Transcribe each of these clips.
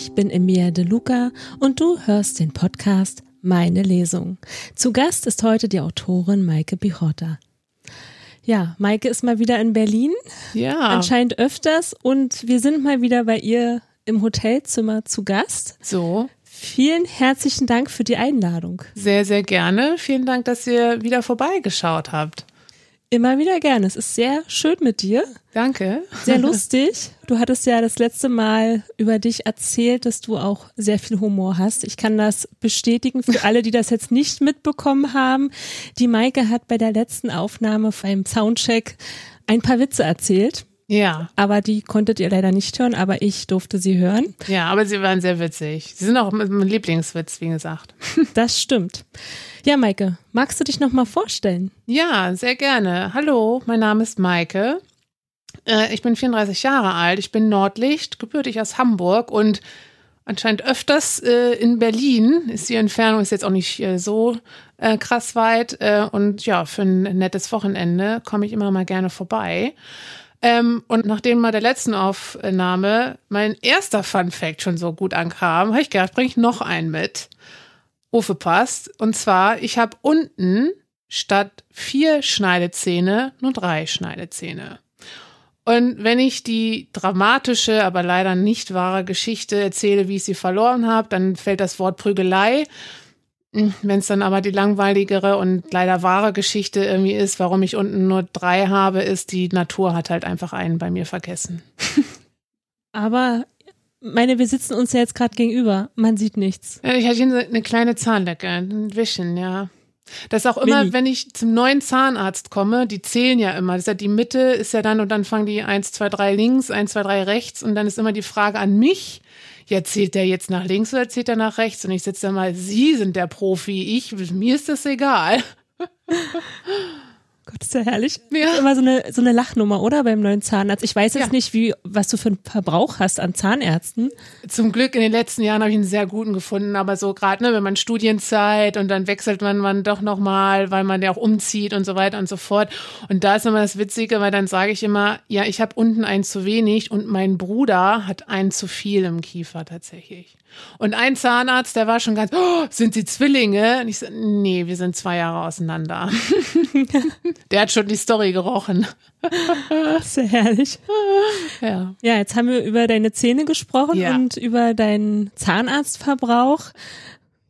Ich bin Emilia De Luca und du hörst den Podcast Meine Lesung. Zu Gast ist heute die Autorin Maike Bichota. Ja, Maike ist mal wieder in Berlin. Ja. Anscheinend öfters und wir sind mal wieder bei ihr im Hotelzimmer zu Gast. So. Vielen herzlichen Dank für die Einladung. Sehr, sehr gerne. Vielen Dank, dass ihr wieder vorbeigeschaut habt. Immer wieder gerne. Es ist sehr schön mit dir. Danke. Sehr lustig. Du hattest ja das letzte Mal über dich erzählt, dass du auch sehr viel Humor hast. Ich kann das bestätigen für alle, die das jetzt nicht mitbekommen haben. Die Maike hat bei der letzten Aufnahme beim Soundcheck ein paar Witze erzählt. Ja. Aber die konntet ihr leider nicht hören, aber ich durfte sie hören. Ja, aber sie waren sehr witzig. Sie sind auch mein Lieblingswitz, wie gesagt. Das stimmt. Ja, Maike, magst du dich noch mal vorstellen? Ja, sehr gerne. Hallo, mein Name ist Maike. Äh, ich bin 34 Jahre alt. Ich bin Nordlicht, gebürtig aus Hamburg und anscheinend öfters äh, in Berlin. Ist die Entfernung ist jetzt auch nicht äh, so äh, krass weit. Und ja, für ein nettes Wochenende komme ich immer mal gerne vorbei. Ähm, und nachdem bei der letzten Aufnahme mein erster Fun Fact schon so gut ankam, habe ich gedacht, bringe ich noch einen mit. Ufe passt. Und zwar, ich habe unten statt vier Schneidezähne nur drei Schneidezähne. Und wenn ich die dramatische, aber leider nicht wahre Geschichte erzähle, wie ich sie verloren habe, dann fällt das Wort Prügelei. Wenn es dann aber die langweiligere und leider wahre Geschichte irgendwie ist, warum ich unten nur drei habe, ist, die Natur hat halt einfach einen bei mir vergessen. Aber meine, wir sitzen uns ja jetzt gerade gegenüber. Man sieht nichts. Ich hatte hier eine kleine Zahnlecke, ein Wischen, ja. Das ist auch immer, Mini. wenn ich zum neuen Zahnarzt komme, die zählen ja immer. Das ist ja die Mitte ist ja dann und dann fangen die eins, zwei, drei links, eins, zwei, drei rechts und dann ist immer die Frage an mich, ja, zählt der jetzt nach links oder zählt er nach rechts? Und ich sitze da mal, Sie sind der Profi, ich, mir ist das egal. Gott, ist ja herrlich. Ja. Das ist immer so eine, so eine Lachnummer, oder? Beim neuen Zahnarzt. Ich weiß jetzt Ja. nicht, wie, was du für einen Verbrauch hast an Zahnärzten. Zum Glück in den letzten Jahren habe ich einen sehr guten gefunden, aber so gerade, ne, wenn man Studienzeit und dann wechselt man, man doch nochmal, weil man ja auch umzieht und so weiter und so fort. Und da ist immer das Witzige, weil dann sage ich immer, ja, ich habe unten einen zu wenig und mein Bruder hat einen zu viel im Kiefer tatsächlich. Und ein Zahnarzt, der war schon ganz, oh, sind Sie Zwillinge? Und ich so, nee, wir sind zwei Jahre auseinander. der hat schon die Story gerochen. Sehr herrlich. Ja. Ja, jetzt haben wir über deine Zähne gesprochen Ja. und über deinen Zahnarztverbrauch.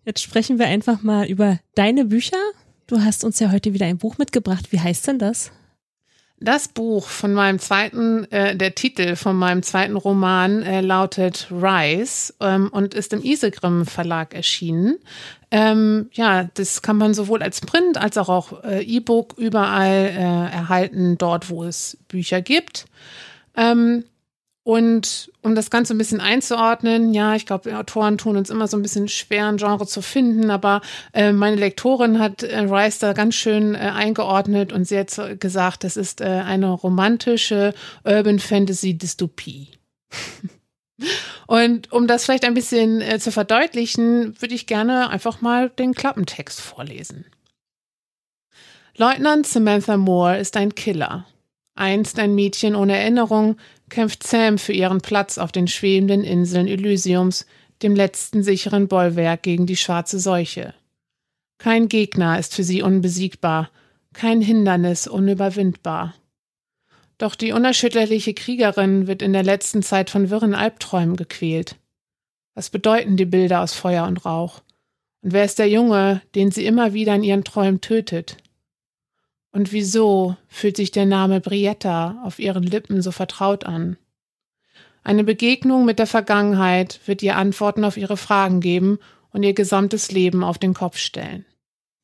Jetzt sprechen wir einfach mal über deine Bücher. Du hast uns ja heute wieder ein Buch mitgebracht. Wie heißt denn das? Das Buch von meinem zweiten, äh, der Titel von meinem zweiten Roman äh, lautet Rise ähm, und ist im Isegrim Verlag erschienen. Ähm, ja, das kann man sowohl als Print als auch, auch äh, E-Book überall äh, erhalten, dort wo es Bücher gibt. Ähm, und um das Ganze ein bisschen einzuordnen, ja, ich glaube, Autoren tun uns immer so ein bisschen schwer, ein Genre zu finden, aber äh, meine Lektorin hat äh, Rice da ganz schön äh, eingeordnet und sie hat gesagt, das ist äh, eine romantische Urban Fantasy Dystopie. und um das vielleicht ein bisschen äh, zu verdeutlichen, würde ich gerne einfach mal den Klappentext vorlesen. Leutnant Samantha Moore ist ein Killer. Einst ein Mädchen ohne Erinnerung, kämpft Sam für ihren Platz auf den schwebenden Inseln Elysiums, dem letzten sicheren Bollwerk gegen die schwarze Seuche. Kein Gegner ist für sie unbesiegbar, kein Hindernis unüberwindbar. Doch die unerschütterliche Kriegerin wird in der letzten Zeit von wirren Albträumen gequält. Was bedeuten die Bilder aus Feuer und Rauch? Und wer ist der Junge, den sie immer wieder in ihren Träumen tötet? Und wieso fühlt sich der Name Brietta auf ihren Lippen so vertraut an? Eine Begegnung mit der Vergangenheit wird ihr Antworten auf ihre Fragen geben und ihr gesamtes Leben auf den Kopf stellen.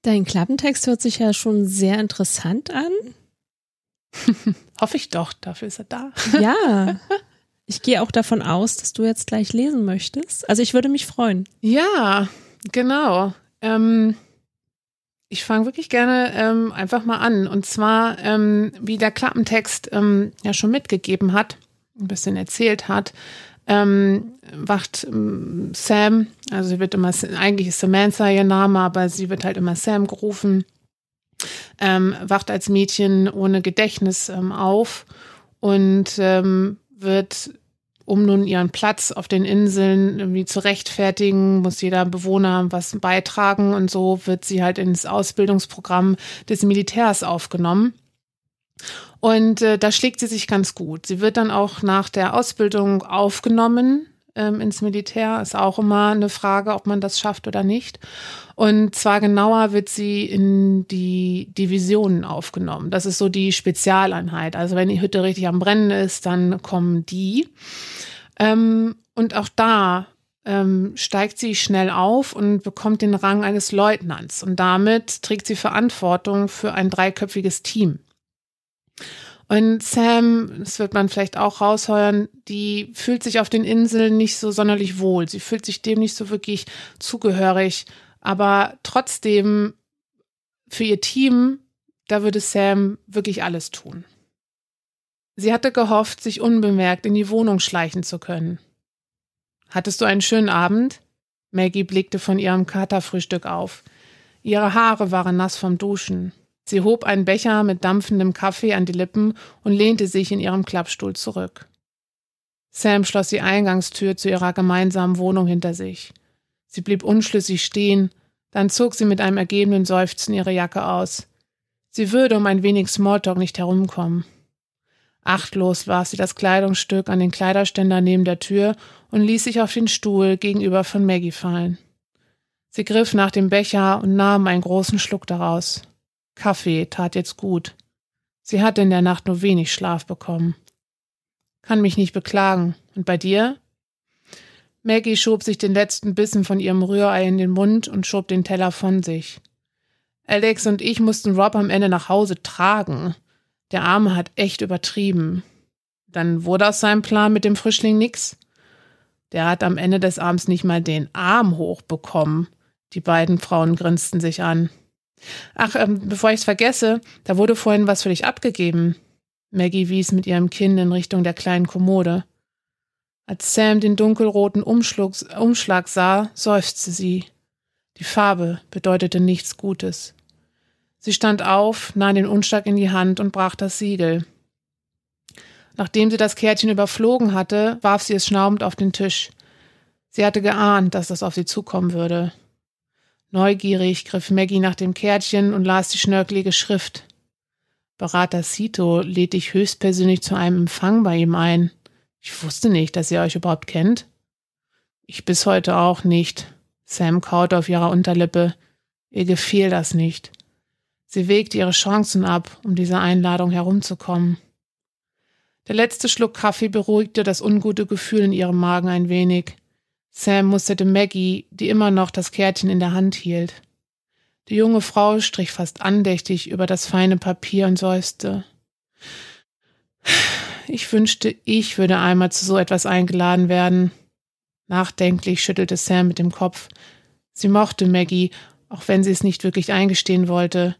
Dein Klappentext hört sich ja schon sehr interessant an. Hoffe ich doch, dafür ist er da. Ja. Ich gehe auch davon aus, dass du jetzt gleich lesen möchtest. Also ich würde mich freuen. Ja, genau. Ähm, ich fange wirklich gerne ähm, einfach mal an. Und zwar, ähm, wie der Klappentext ähm, ja schon mitgegeben hat, ein bisschen erzählt hat, ähm, wacht ähm, Sam, also sie wird immer, eigentlich ist Samantha ihr Name, aber sie wird halt immer Sam gerufen, ähm, wacht als Mädchen ohne Gedächtnis ähm, auf und ähm, wird um nun ihren Platz auf den Inseln irgendwie zu rechtfertigen, muss jeder Bewohner was beitragen und so wird sie halt ins Ausbildungsprogramm des Militärs aufgenommen. Und äh, da schlägt sie sich ganz gut. Sie wird dann auch nach der Ausbildung aufgenommen ähm, ins Militär. Ist auch immer eine Frage, ob man das schafft oder nicht. Und zwar genauer wird sie in die Divisionen aufgenommen. Das ist so die Spezialeinheit. Also wenn die Hütte richtig am Brennen ist, dann kommen die. Ähm, und auch da ähm, steigt sie schnell auf und bekommt den Rang eines Leutnants. Und damit trägt sie Verantwortung für ein dreiköpfiges Team. Und Sam, das wird man vielleicht auch rausheuern, die fühlt sich auf den Inseln nicht so sonderlich wohl. Sie fühlt sich dem nicht so wirklich zugehörig. Aber trotzdem, für ihr Team, da würde Sam wirklich alles tun. Sie hatte gehofft, sich unbemerkt in die Wohnung schleichen zu können. Hattest du einen schönen Abend? Maggie blickte von ihrem Katerfrühstück auf. Ihre Haare waren nass vom Duschen. Sie hob einen Becher mit dampfendem Kaffee an die Lippen und lehnte sich in ihrem Klappstuhl zurück. Sam schloss die Eingangstür zu ihrer gemeinsamen Wohnung hinter sich. Sie blieb unschlüssig stehen, dann zog sie mit einem ergebenen Seufzen ihre Jacke aus. Sie würde um ein wenig Smalltalk nicht herumkommen. Achtlos warf sie das Kleidungsstück an den Kleiderständer neben der Tür und ließ sich auf den Stuhl gegenüber von Maggie fallen. Sie griff nach dem Becher und nahm einen großen Schluck daraus. Kaffee tat jetzt gut. Sie hatte in der Nacht nur wenig Schlaf bekommen. Kann mich nicht beklagen. Und bei dir? Maggie schob sich den letzten Bissen von ihrem Rührei in den Mund und schob den Teller von sich. Alex und ich mussten Rob am Ende nach Hause tragen. Der Arme hat echt übertrieben. Dann wurde aus seinem Plan mit dem Frischling nix. Der hat am Ende des Abends nicht mal den Arm hochbekommen. Die beiden Frauen grinsten sich an. Ach, ähm, bevor ich es vergesse, da wurde vorhin was für dich abgegeben. Maggie wies mit ihrem Kinn in Richtung der kleinen Kommode. Als Sam den dunkelroten Umschlag, Umschlag sah, seufzte sie. Die Farbe bedeutete nichts Gutes. Sie stand auf, nahm den Umschlag in die Hand und brach das Siegel. Nachdem sie das Kärtchen überflogen hatte, warf sie es schnaubend auf den Tisch. Sie hatte geahnt, dass das auf sie zukommen würde. Neugierig griff Maggie nach dem Kärtchen und las die schnörkelige Schrift. Berater Sito lädt dich höchstpersönlich zu einem Empfang bei ihm ein. Ich wusste nicht, dass ihr euch überhaupt kennt. Ich bis heute auch nicht. Sam kaute auf ihrer Unterlippe. Ihr gefiel das nicht. Sie wägte ihre Chancen ab, um dieser Einladung herumzukommen. Der letzte Schluck Kaffee beruhigte das ungute Gefühl in ihrem Magen ein wenig. Sam musterte Maggie, die immer noch das Kärtchen in der Hand hielt. Die junge Frau strich fast andächtig über das feine Papier und seufzte. Ich wünschte, ich würde einmal zu so etwas eingeladen werden. Nachdenklich schüttelte Sam mit dem Kopf. Sie mochte Maggie, auch wenn sie es nicht wirklich eingestehen wollte.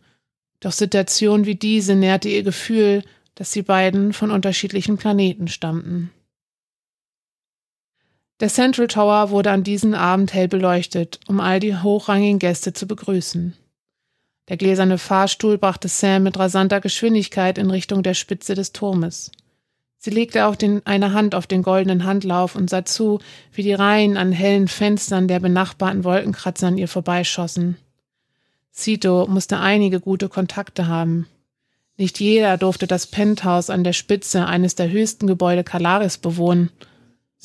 Doch Situation wie diese nährte ihr Gefühl, dass sie beiden von unterschiedlichen Planeten stammten. Der Central Tower wurde an diesem Abend hell beleuchtet, um all die hochrangigen Gäste zu begrüßen. Der gläserne Fahrstuhl brachte Sam mit rasanter Geschwindigkeit in Richtung der Spitze des Turmes. Sie legte auch den, eine Hand auf den goldenen Handlauf und sah zu, wie die Reihen an hellen Fenstern der benachbarten Wolkenkratzer an ihr vorbeischossen. Sito musste einige gute Kontakte haben. Nicht jeder durfte das Penthouse an der Spitze eines der höchsten Gebäude Kalaris bewohnen –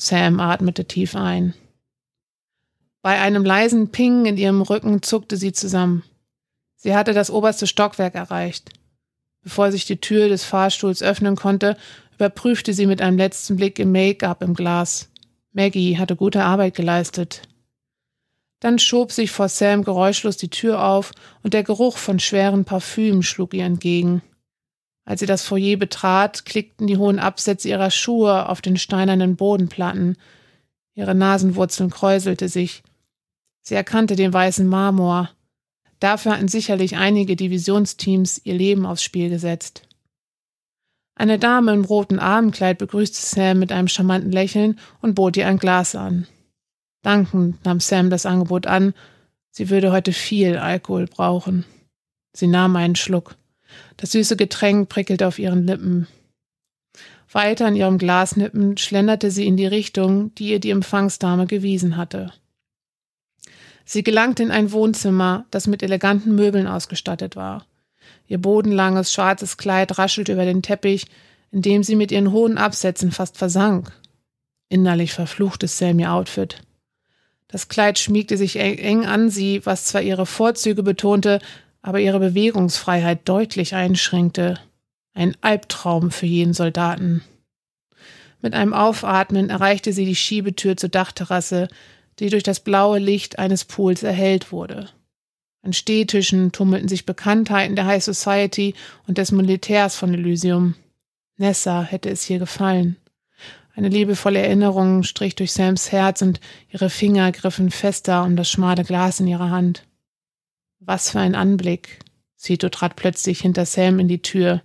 Sam atmete tief ein. Bei einem leisen Ping in ihrem Rücken zuckte sie zusammen. Sie hatte das oberste Stockwerk erreicht. Bevor sich die Tür des Fahrstuhls öffnen konnte, überprüfte sie mit einem letzten Blick im Make-up im Glas. Maggie hatte gute Arbeit geleistet. Dann schob sich vor Sam geräuschlos die Tür auf und der Geruch von schweren Parfümen schlug ihr entgegen. Als sie das Foyer betrat, klickten die hohen Absätze ihrer Schuhe auf den steinernen Bodenplatten. Ihre Nasenwurzeln kräuselte sich. Sie erkannte den weißen Marmor. Dafür hatten sicherlich einige Divisionsteams ihr Leben aufs Spiel gesetzt. Eine Dame im roten Abendkleid begrüßte Sam mit einem charmanten Lächeln und bot ihr ein Glas an. Dankend nahm Sam das Angebot an. Sie würde heute viel Alkohol brauchen. Sie nahm einen Schluck. Das süße Getränk prickelte auf ihren Lippen. Weiter an ihrem Glas nippend schlenderte sie in die Richtung, die ihr die Empfangsdame gewiesen hatte. Sie gelangte in ein Wohnzimmer, das mit eleganten Möbeln ausgestattet war. Ihr bodenlanges schwarzes Kleid raschelte über den Teppich, in dem sie mit ihren hohen Absätzen fast versank. Innerlich verfluchte Sam ihr Outfit. Das Kleid schmiegte sich eng an sie, was zwar ihre Vorzüge betonte, aber ihre Bewegungsfreiheit deutlich einschränkte. Ein Albtraum für jeden Soldaten. Mit einem Aufatmen erreichte sie die Schiebetür zur Dachterrasse, die durch das blaue Licht eines Pools erhellt wurde. An Stehtischen tummelten sich Bekanntheiten der High Society und des Militärs von Elysium. Nessa hätte es hier gefallen. Eine liebevolle Erinnerung strich durch Sams Herz und ihre Finger griffen fester um das schmale Glas in ihrer Hand. Was für ein Anblick. Sito trat plötzlich hinter Sam in die Tür.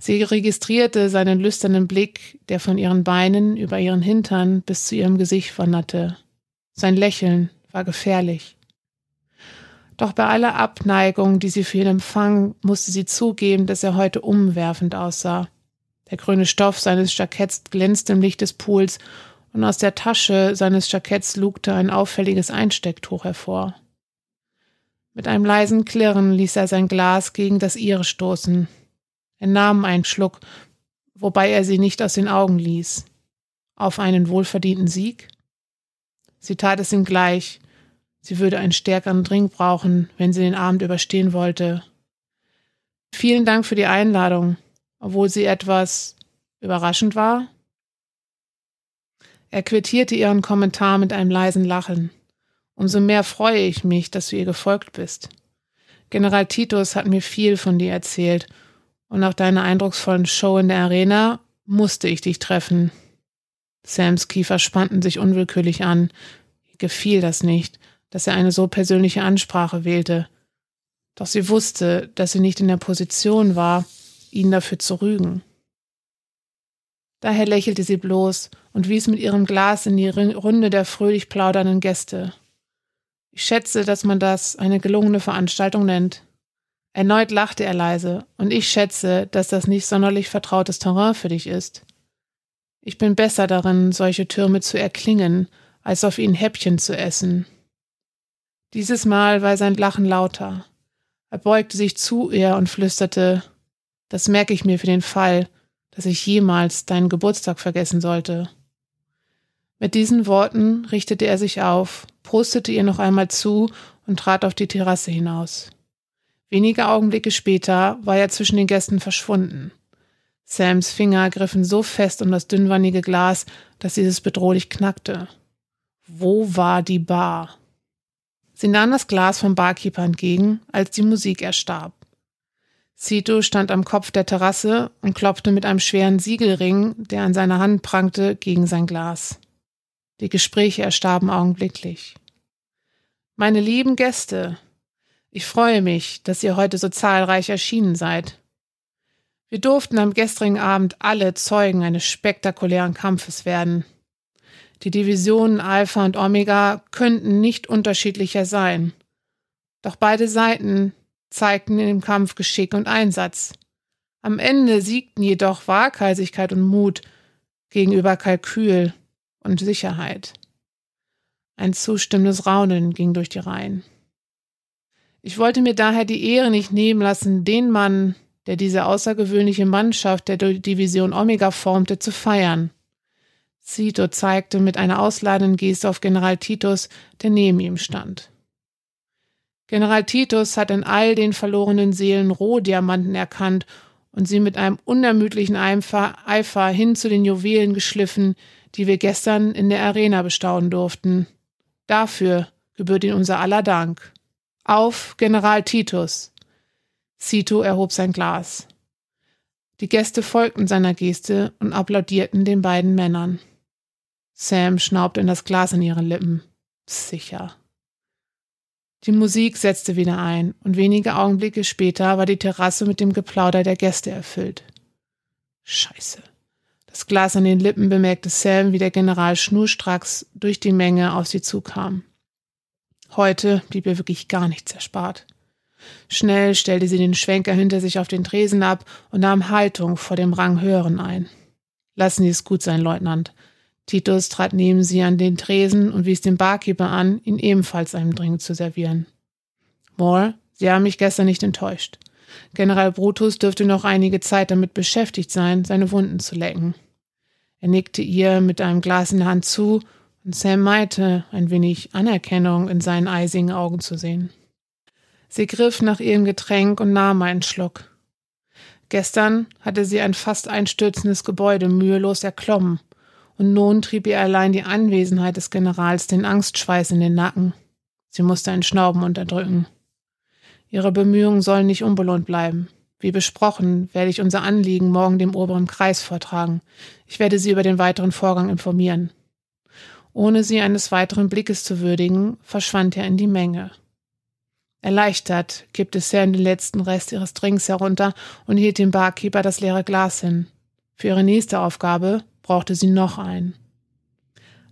Sie registrierte seinen lüsternen Blick, der von ihren Beinen über ihren Hintern bis zu ihrem Gesicht wanderte. Sein Lächeln war gefährlich. Doch bei aller Abneigung, die sie für ihn empfang, musste sie zugeben, dass er heute umwerfend aussah. Der grüne Stoff seines Jacketts glänzte im Licht des Pools, und aus der Tasche seines Jacketts lugte ein auffälliges Einstecktuch hervor. Mit einem leisen Klirren ließ er sein Glas gegen das ihre stoßen. Er nahm einen Schluck, wobei er sie nicht aus den Augen ließ. Auf einen wohlverdienten Sieg? Sie tat es ihm gleich. Sie würde einen stärkeren Drink brauchen, wenn sie den Abend überstehen wollte. Vielen Dank für die Einladung, obwohl sie etwas überraschend war. Er quittierte ihren Kommentar mit einem leisen Lachen. Umso mehr freue ich mich, dass du ihr gefolgt bist. General Titus hat mir viel von dir erzählt, und nach deiner eindrucksvollen Show in der Arena musste ich dich treffen. Sams Kiefer spannten sich unwillkürlich an. Ihr gefiel das nicht, dass er eine so persönliche Ansprache wählte. Doch sie wusste, dass sie nicht in der Position war, ihn dafür zu rügen. Daher lächelte sie bloß und wies mit ihrem Glas in die Runde der fröhlich plaudernden Gäste. Ich schätze, dass man das eine gelungene Veranstaltung nennt. Erneut lachte er leise, und ich schätze, dass das nicht sonderlich vertrautes Terrain für dich ist. Ich bin besser darin, solche Türme zu erklingen, als auf ihnen Häppchen zu essen. Dieses Mal war sein Lachen lauter. Er beugte sich zu ihr und flüsterte das merke ich mir für den Fall, dass ich jemals deinen Geburtstag vergessen sollte. Mit diesen Worten richtete er sich auf, prostete ihr noch einmal zu und trat auf die Terrasse hinaus. Wenige Augenblicke später war er zwischen den Gästen verschwunden. Sams Finger griffen so fest um das dünnwandige Glas, dass dieses bedrohlich knackte. Wo war die Bar? Sie nahm das Glas vom Barkeeper entgegen, als die Musik erstarb. Sito stand am Kopf der Terrasse und klopfte mit einem schweren Siegelring, der an seiner Hand prangte, gegen sein Glas. Die Gespräche erstarben augenblicklich. Meine lieben Gäste, ich freue mich, dass ihr heute so zahlreich erschienen seid. Wir durften am gestrigen Abend alle Zeugen eines spektakulären Kampfes werden. Die Divisionen Alpha und Omega könnten nicht unterschiedlicher sein. Doch beide Seiten zeigten in dem Kampf Geschick und Einsatz. Am Ende siegten jedoch Waghalsigkeit und Mut gegenüber Kalkül und Sicherheit. Ein zustimmendes Raunen ging durch die Reihen. Ich wollte mir daher die Ehre nicht nehmen lassen, den Mann, der diese außergewöhnliche Mannschaft der Division Omega formte, zu feiern. Cito zeigte mit einer ausladenden Geste auf General Titus, der neben ihm stand. General Titus hat in all den verlorenen Seelen Rohdiamanten erkannt und sie mit einem unermüdlichen Eifer hin zu den Juwelen geschliffen, die wir gestern in der Arena bestaunen durften. Dafür gebührt ihm unser aller Dank. Auf General Titus! Cito erhob sein Glas. Die Gäste folgten seiner Geste und applaudierten den beiden Männern. Sam schnaubte in das Glas in ihren Lippen. Sicher. Die Musik setzte wieder ein, und wenige Augenblicke später war die Terrasse mit dem Geplauder der Gäste erfüllt. Scheiße. Das Glas an den Lippen bemerkte Sam, wie der General schnurstracks durch die Menge auf sie zukam. Heute blieb ihr wirklich gar nichts erspart. Schnell stellte sie den Schwenker hinter sich auf den Tresen ab und nahm Haltung vor dem Ranghöheren ein. Lassen Sie es gut sein, Leutnant. Titus trat neben sie an den Tresen und wies den Barkeeper an, ihn ebenfalls einem Drink zu servieren. Moore, Sie haben mich gestern nicht enttäuscht. General Brutus dürfte noch einige Zeit damit beschäftigt sein, seine Wunden zu lecken. Er nickte ihr mit einem Glas in der Hand zu, und Sam meinte, ein wenig Anerkennung in seinen eisigen Augen zu sehen. Sie griff nach ihrem Getränk und nahm einen Schluck. Gestern hatte sie ein fast einstürzendes Gebäude mühelos erklommen, und nun trieb ihr allein die Anwesenheit des Generals den Angstschweiß in den Nacken. Sie musste ein Schnauben unterdrücken. Ihre Bemühungen sollen nicht unbelohnt bleiben. Wie besprochen, werde ich unser Anliegen morgen dem oberen Kreis vortragen. Ich werde Sie über den weiteren Vorgang informieren. Ohne sie eines weiteren Blickes zu würdigen, verschwand er in die Menge. Erleichtert kippte Sam den letzten Rest ihres Drinks herunter und hielt dem Barkeeper das leere Glas hin. Für ihre nächste Aufgabe brauchte sie noch einen.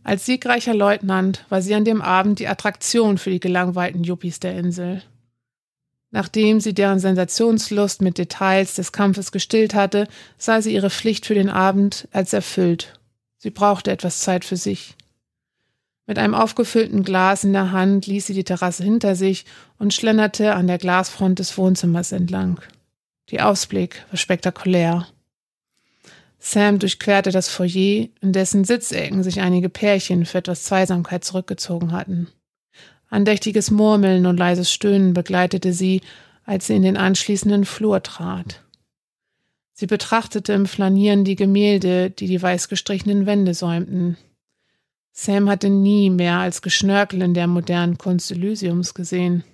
Als siegreicher Leutnant war sie an dem Abend die Attraktion für die gelangweilten Yuppies der Insel. Nachdem sie deren Sensationslust mit Details des Kampfes gestillt hatte, sah sie ihre Pflicht für den Abend als erfüllt. Sie brauchte etwas Zeit für sich. Mit einem aufgefüllten Glas in der Hand ließ sie die Terrasse hinter sich und schlenderte an der Glasfront des Wohnzimmers entlang. Die Ausblick war spektakulär. Sam durchquerte das Foyer, in dessen Sitzecken sich einige Pärchen für etwas Zweisamkeit zurückgezogen hatten. Andächtiges Murmeln und leises Stöhnen begleitete sie, als sie in den anschließenden Flur trat. Sie betrachtete im Flanieren die Gemälde, die die weiß gestrichenen Wände säumten. Sam hatte nie mehr als Geschnörkel in der modernen Kunst Elysiums gesehen.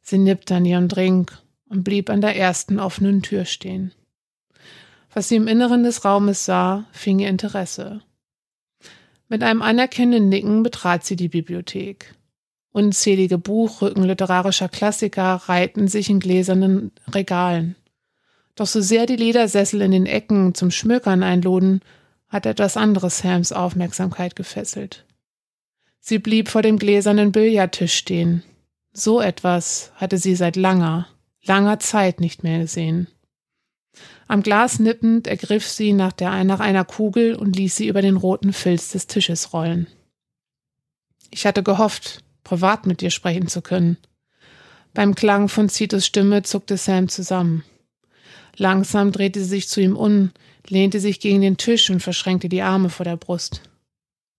Sie nippte an ihrem Drink und blieb an der ersten offenen Tür stehen. Was sie im Inneren des Raumes sah, fing ihr Interesse. Mit einem anerkennenden Nicken betrat sie die Bibliothek. Unzählige Buchrücken literarischer Klassiker reihten sich in gläsernen Regalen. Doch so sehr die Ledersessel in den Ecken zum Schmökern einluden, hat etwas anderes Sams Aufmerksamkeit gefesselt. Sie blieb vor dem gläsernen Billardtisch stehen. So etwas hatte sie seit langer, langer Zeit nicht mehr gesehen. Am Glas nippend ergriff sie nach, der, nach einer Kugel und ließ sie über den roten Filz des Tisches rollen. Ich hatte gehofft, privat mit dir sprechen zu können. Beim Klang von Zitos Stimme zuckte Sam zusammen. Langsam drehte sie sich zu ihm um, lehnte sich gegen den Tisch und verschränkte die Arme vor der Brust.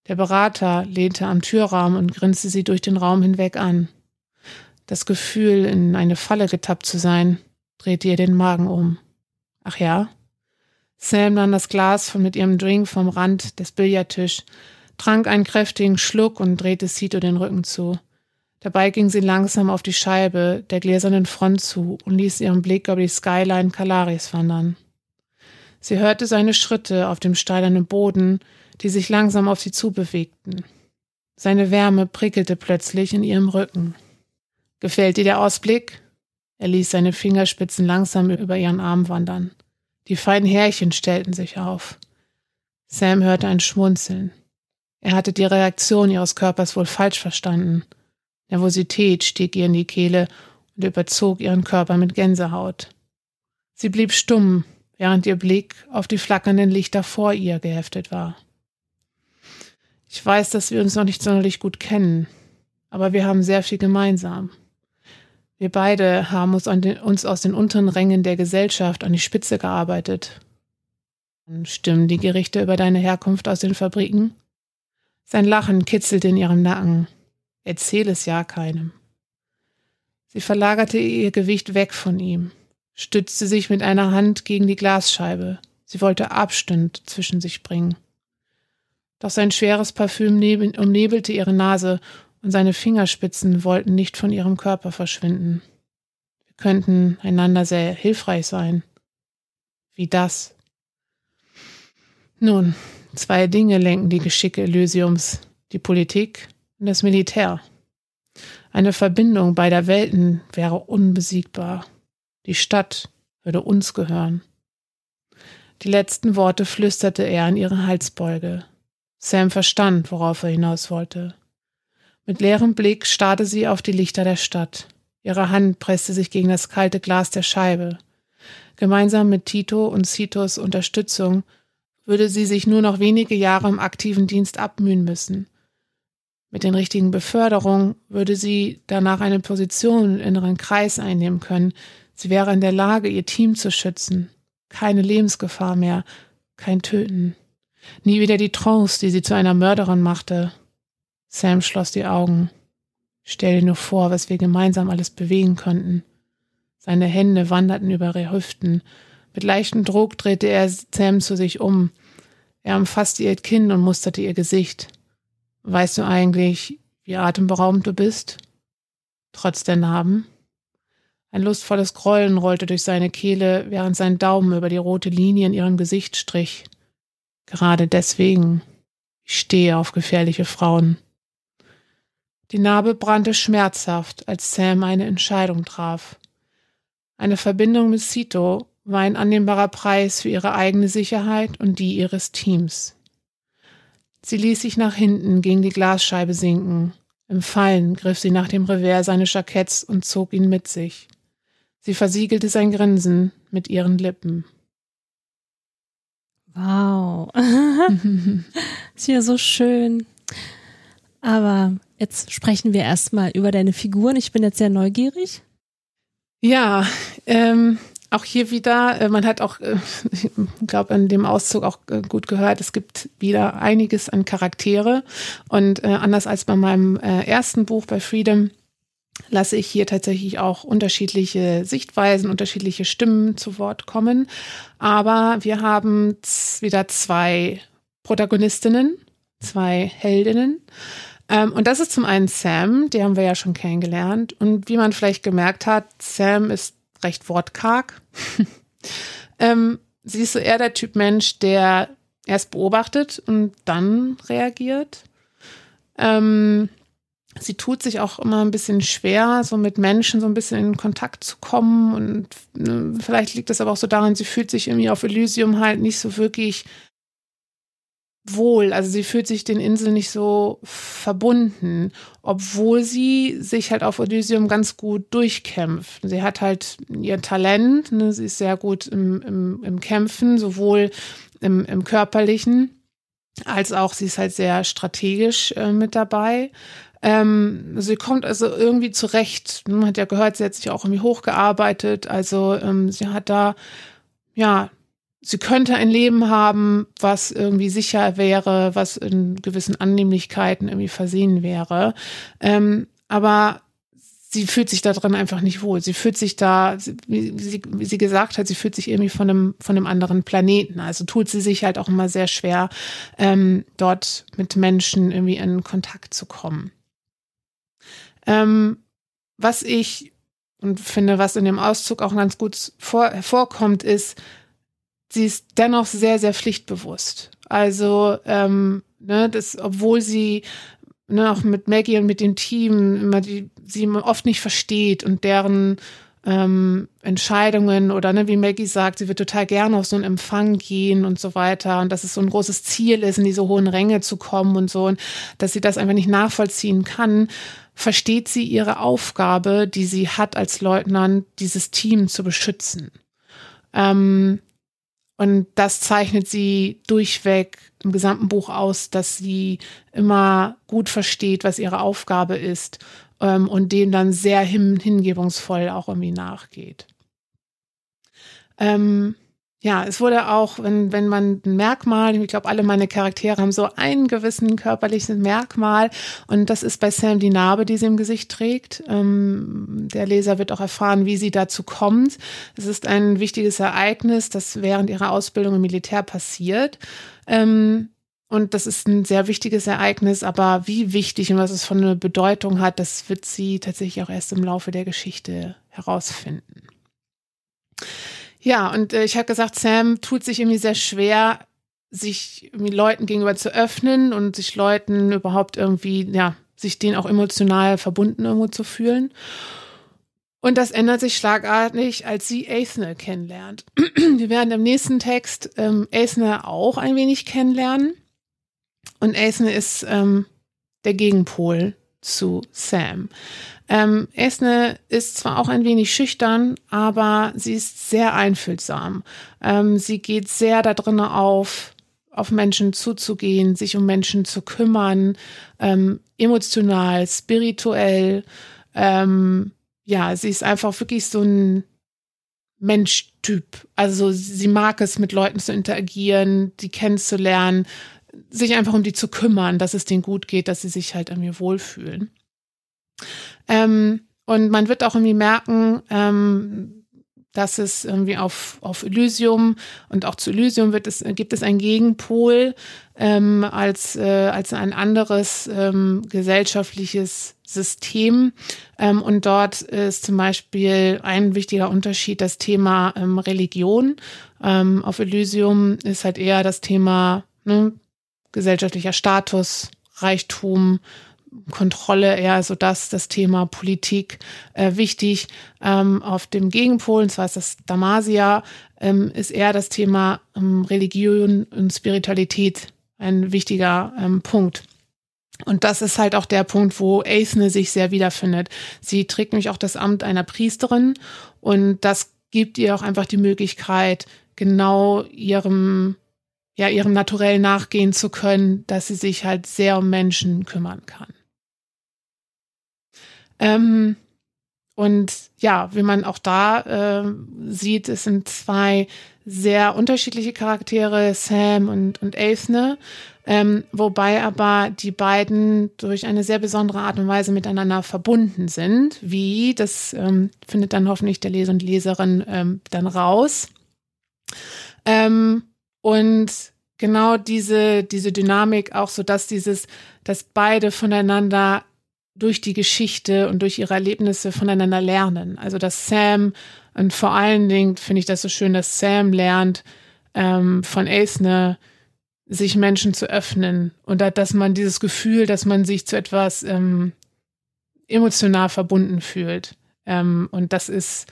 Der Berater lehnte am Türrahmen und grinste sie durch den Raum hinweg an. Das Gefühl, in eine Falle getappt zu sein, drehte ihr den Magen um. Ach ja? Sam nahm das Glas von mit ihrem Drink vom Rand des Billardtisch, trank einen kräftigen Schluck und drehte Sito den Rücken zu. Dabei ging sie langsam auf die Scheibe der gläsernen Front zu und ließ ihren Blick über die Skyline Kalaris wandern. Sie hörte seine Schritte auf dem steilernen Boden, die sich langsam auf sie zubewegten. Seine Wärme prickelte plötzlich in ihrem Rücken. Gefällt dir der Ausblick? Er ließ seine Fingerspitzen langsam über ihren Arm wandern. Die feinen Härchen stellten sich auf. Sam hörte ein Schmunzeln. Er hatte die Reaktion ihres Körpers wohl falsch verstanden. Nervosität stieg ihr in die Kehle und überzog ihren Körper mit Gänsehaut. Sie blieb stumm, während ihr Blick auf die flackernden Lichter vor ihr geheftet war. Ich weiß, dass wir uns noch nicht sonderlich gut kennen, aber wir haben sehr viel gemeinsam. Wir beide haben uns, den, uns aus den unteren Rängen der Gesellschaft an die Spitze gearbeitet. Stimmen die Gerichte über deine Herkunft aus den Fabriken? Sein Lachen kitzelte in ihrem Nacken. Erzähl es ja keinem. Sie verlagerte ihr Gewicht weg von ihm stützte sich mit einer Hand gegen die Glasscheibe. Sie wollte Abstand zwischen sich bringen. Doch sein schweres Parfüm umnebelte ihre Nase und seine Fingerspitzen wollten nicht von ihrem Körper verschwinden. Wir könnten einander sehr hilfreich sein. Wie das? Nun, zwei Dinge lenken die Geschicke Elysiums, die Politik und das Militär. Eine Verbindung beider Welten wäre unbesiegbar. Die Stadt würde uns gehören. Die letzten Worte flüsterte er an ihre Halsbeuge. Sam verstand, worauf er hinaus wollte. Mit leerem Blick starrte sie auf die Lichter der Stadt. Ihre Hand presste sich gegen das kalte Glas der Scheibe. Gemeinsam mit Tito und Citos Unterstützung würde sie sich nur noch wenige Jahre im aktiven Dienst abmühen müssen. Mit den richtigen Beförderungen würde sie danach eine Position im inneren Kreis einnehmen können. Sie wäre in der Lage, ihr Team zu schützen. Keine Lebensgefahr mehr, kein Töten. Nie wieder die Trance, die sie zu einer Mörderin machte. Sam schloss die Augen. Stell dir nur vor, was wir gemeinsam alles bewegen könnten. Seine Hände wanderten über ihre Hüften. Mit leichtem Druck drehte er Sam zu sich um. Er umfasste ihr Kinn und musterte ihr Gesicht. Weißt du eigentlich, wie atemberaubend du bist? Trotz der Narben? Ein lustvolles Grollen rollte durch seine Kehle, während sein Daumen über die rote Linie in ihrem Gesicht strich. Gerade deswegen. Ich stehe auf gefährliche Frauen. Die Narbe brannte schmerzhaft, als Sam eine Entscheidung traf. Eine Verbindung mit Sito war ein annehmbarer Preis für ihre eigene Sicherheit und die ihres Teams. Sie ließ sich nach hinten gegen die Glasscheibe sinken. Im Fallen griff sie nach dem Revers seines Jacketts und zog ihn mit sich. Sie versiegelte sein Grinsen mit ihren Lippen. Wow. ist ja so schön. Aber jetzt sprechen wir erstmal über deine Figuren. Ich bin jetzt sehr neugierig. Ja, ähm, auch hier wieder, äh, man hat auch, äh, ich glaube, in dem Auszug auch äh, gut gehört, es gibt wieder einiges an Charaktere. Und anders als bei meinem ersten Buch bei Freedom, lasse ich hier tatsächlich auch unterschiedliche Sichtweisen, unterschiedliche Stimmen zu Wort kommen. Aber wir haben wieder zwei Protagonistinnen, zwei Heldinnen. Ähm, und das ist zum einen Sam, die haben wir ja schon kennengelernt. Und wie man vielleicht gemerkt hat, Sam ist recht wortkarg. ähm, sie ist so eher der Typ Mensch, der erst beobachtet und dann reagiert. Ähm, sie tut sich auch immer ein bisschen schwer, so mit Menschen so ein bisschen in Kontakt zu kommen. Und ne, vielleicht liegt das aber auch so daran, sie fühlt sich irgendwie auf Elysium halt nicht so wirklich wohl. Also sie fühlt sich den Inseln nicht so verbunden, obwohl sie sich halt auf Elysium ganz gut durchkämpft. Sie hat halt ihr Talent, ne? sie ist sehr gut im, im, im Kämpfen, sowohl im, im körperlichen als auch sie ist halt sehr strategisch äh, mit dabei. Ähm, sie kommt also irgendwie zurecht. Man hat ja gehört, sie hat sich auch irgendwie hochgearbeitet. Also ähm, sie hat da ja sie könnte ein Leben haben, was irgendwie sicher wäre, was in gewissen Annehmlichkeiten irgendwie versehen wäre. Ähm, aber sie fühlt sich da drin einfach nicht wohl. Sie fühlt sich da, wie sie, wie sie gesagt hat, sie fühlt sich irgendwie von einem, von einem anderen Planeten. Also tut sie sich halt auch immer sehr schwer, ähm, dort mit Menschen irgendwie in Kontakt zu kommen. Ähm, was ich und finde, was in dem Auszug auch ganz gut vor, hervorkommt, ist, sie ist dennoch sehr, sehr pflichtbewusst. Also, ähm, ne, das, obwohl sie ne, auch mit Maggie und mit dem Team immer die, sie oft nicht versteht und deren ähm, Entscheidungen oder ne, wie Maggie sagt, sie wird total gerne auf so einen Empfang gehen und so weiter und dass es so ein großes Ziel ist, in diese hohen Ränge zu kommen und so und dass sie das einfach nicht nachvollziehen kann, versteht sie ihre Aufgabe, die sie hat als Leutnant, dieses Team zu beschützen. Ähm, und das zeichnet sie durchweg im gesamten Buch aus, dass sie immer gut versteht, was ihre Aufgabe ist ähm, und dem dann sehr hin hingebungsvoll auch irgendwie nachgeht. Ähm, ja, es wurde auch, wenn, wenn man ein Merkmal, ich glaube, alle meine Charaktere haben so einen gewissen körperlichen Merkmal und das ist bei Sam die Narbe, die sie im Gesicht trägt. Ähm, der Leser wird auch erfahren, wie sie dazu kommt. Es ist ein wichtiges Ereignis, das während ihrer Ausbildung im Militär passiert. Ähm, und das ist ein sehr wichtiges Ereignis, aber wie wichtig und was es von einer Bedeutung hat, das wird sie tatsächlich auch erst im Laufe der Geschichte herausfinden. Ja, und äh, ich habe gesagt, Sam tut sich irgendwie sehr schwer, sich irgendwie Leuten gegenüber zu öffnen und sich Leuten überhaupt irgendwie, ja, sich denen auch emotional verbunden irgendwo zu fühlen. Und das ändert sich schlagartig, als sie Aithne kennenlernt. Wir werden im nächsten Text ähm, Aithne auch ein wenig kennenlernen. Und Aithne ist ähm, der Gegenpol zu Sam. Ähm, Esne ist zwar auch ein wenig schüchtern, aber sie ist sehr einfühlsam. Ähm, sie geht sehr da drinnen auf, auf Menschen zuzugehen, sich um Menschen zu kümmern, ähm, emotional, spirituell. Ähm, ja, sie ist einfach wirklich so ein Menschtyp. Also sie mag es, mit Leuten zu interagieren, die kennenzulernen, sich einfach um die zu kümmern, dass es denen gut geht, dass sie sich halt an mir wohlfühlen. Ähm, und man wird auch irgendwie merken, ähm, dass es irgendwie auf, auf Elysium und auch zu Elysium wird es, gibt es einen Gegenpol ähm, als, äh, als ein anderes ähm, gesellschaftliches System. Ähm, und dort ist zum Beispiel ein wichtiger Unterschied das Thema ähm, Religion. Ähm, auf Elysium ist halt eher das Thema ne, gesellschaftlicher Status, Reichtum, Kontrolle eher so das, das Thema Politik äh, wichtig. Ähm, auf dem Gegenpol, und zwar ist das Damasia, ähm, ist eher das Thema ähm, Religion und Spiritualität ein wichtiger ähm, Punkt. Und das ist halt auch der Punkt, wo Aithne sich sehr wiederfindet. Sie trägt nämlich auch das Amt einer Priesterin und das gibt ihr auch einfach die Möglichkeit, genau ihrem ja, ihrem Naturell nachgehen zu können, dass sie sich halt sehr um Menschen kümmern kann. Ähm, und ja, wie man auch da äh, sieht, es sind zwei sehr unterschiedliche Charaktere, Sam und, und Aithne, ähm, wobei aber die beiden durch eine sehr besondere Art und Weise miteinander verbunden sind. Wie, das ähm, findet dann hoffentlich der Leser und Leserin ähm, dann raus. Ähm, und genau diese, diese Dynamik auch so, dass dieses, dass beide voneinander durch die Geschichte und durch ihre Erlebnisse voneinander lernen. Also dass Sam, und vor allen Dingen finde ich das so schön, dass Sam lernt ähm, von Aithne, sich Menschen zu öffnen und dass man dieses Gefühl, dass man sich zu etwas ähm, emotional verbunden fühlt. Ähm, und das ist,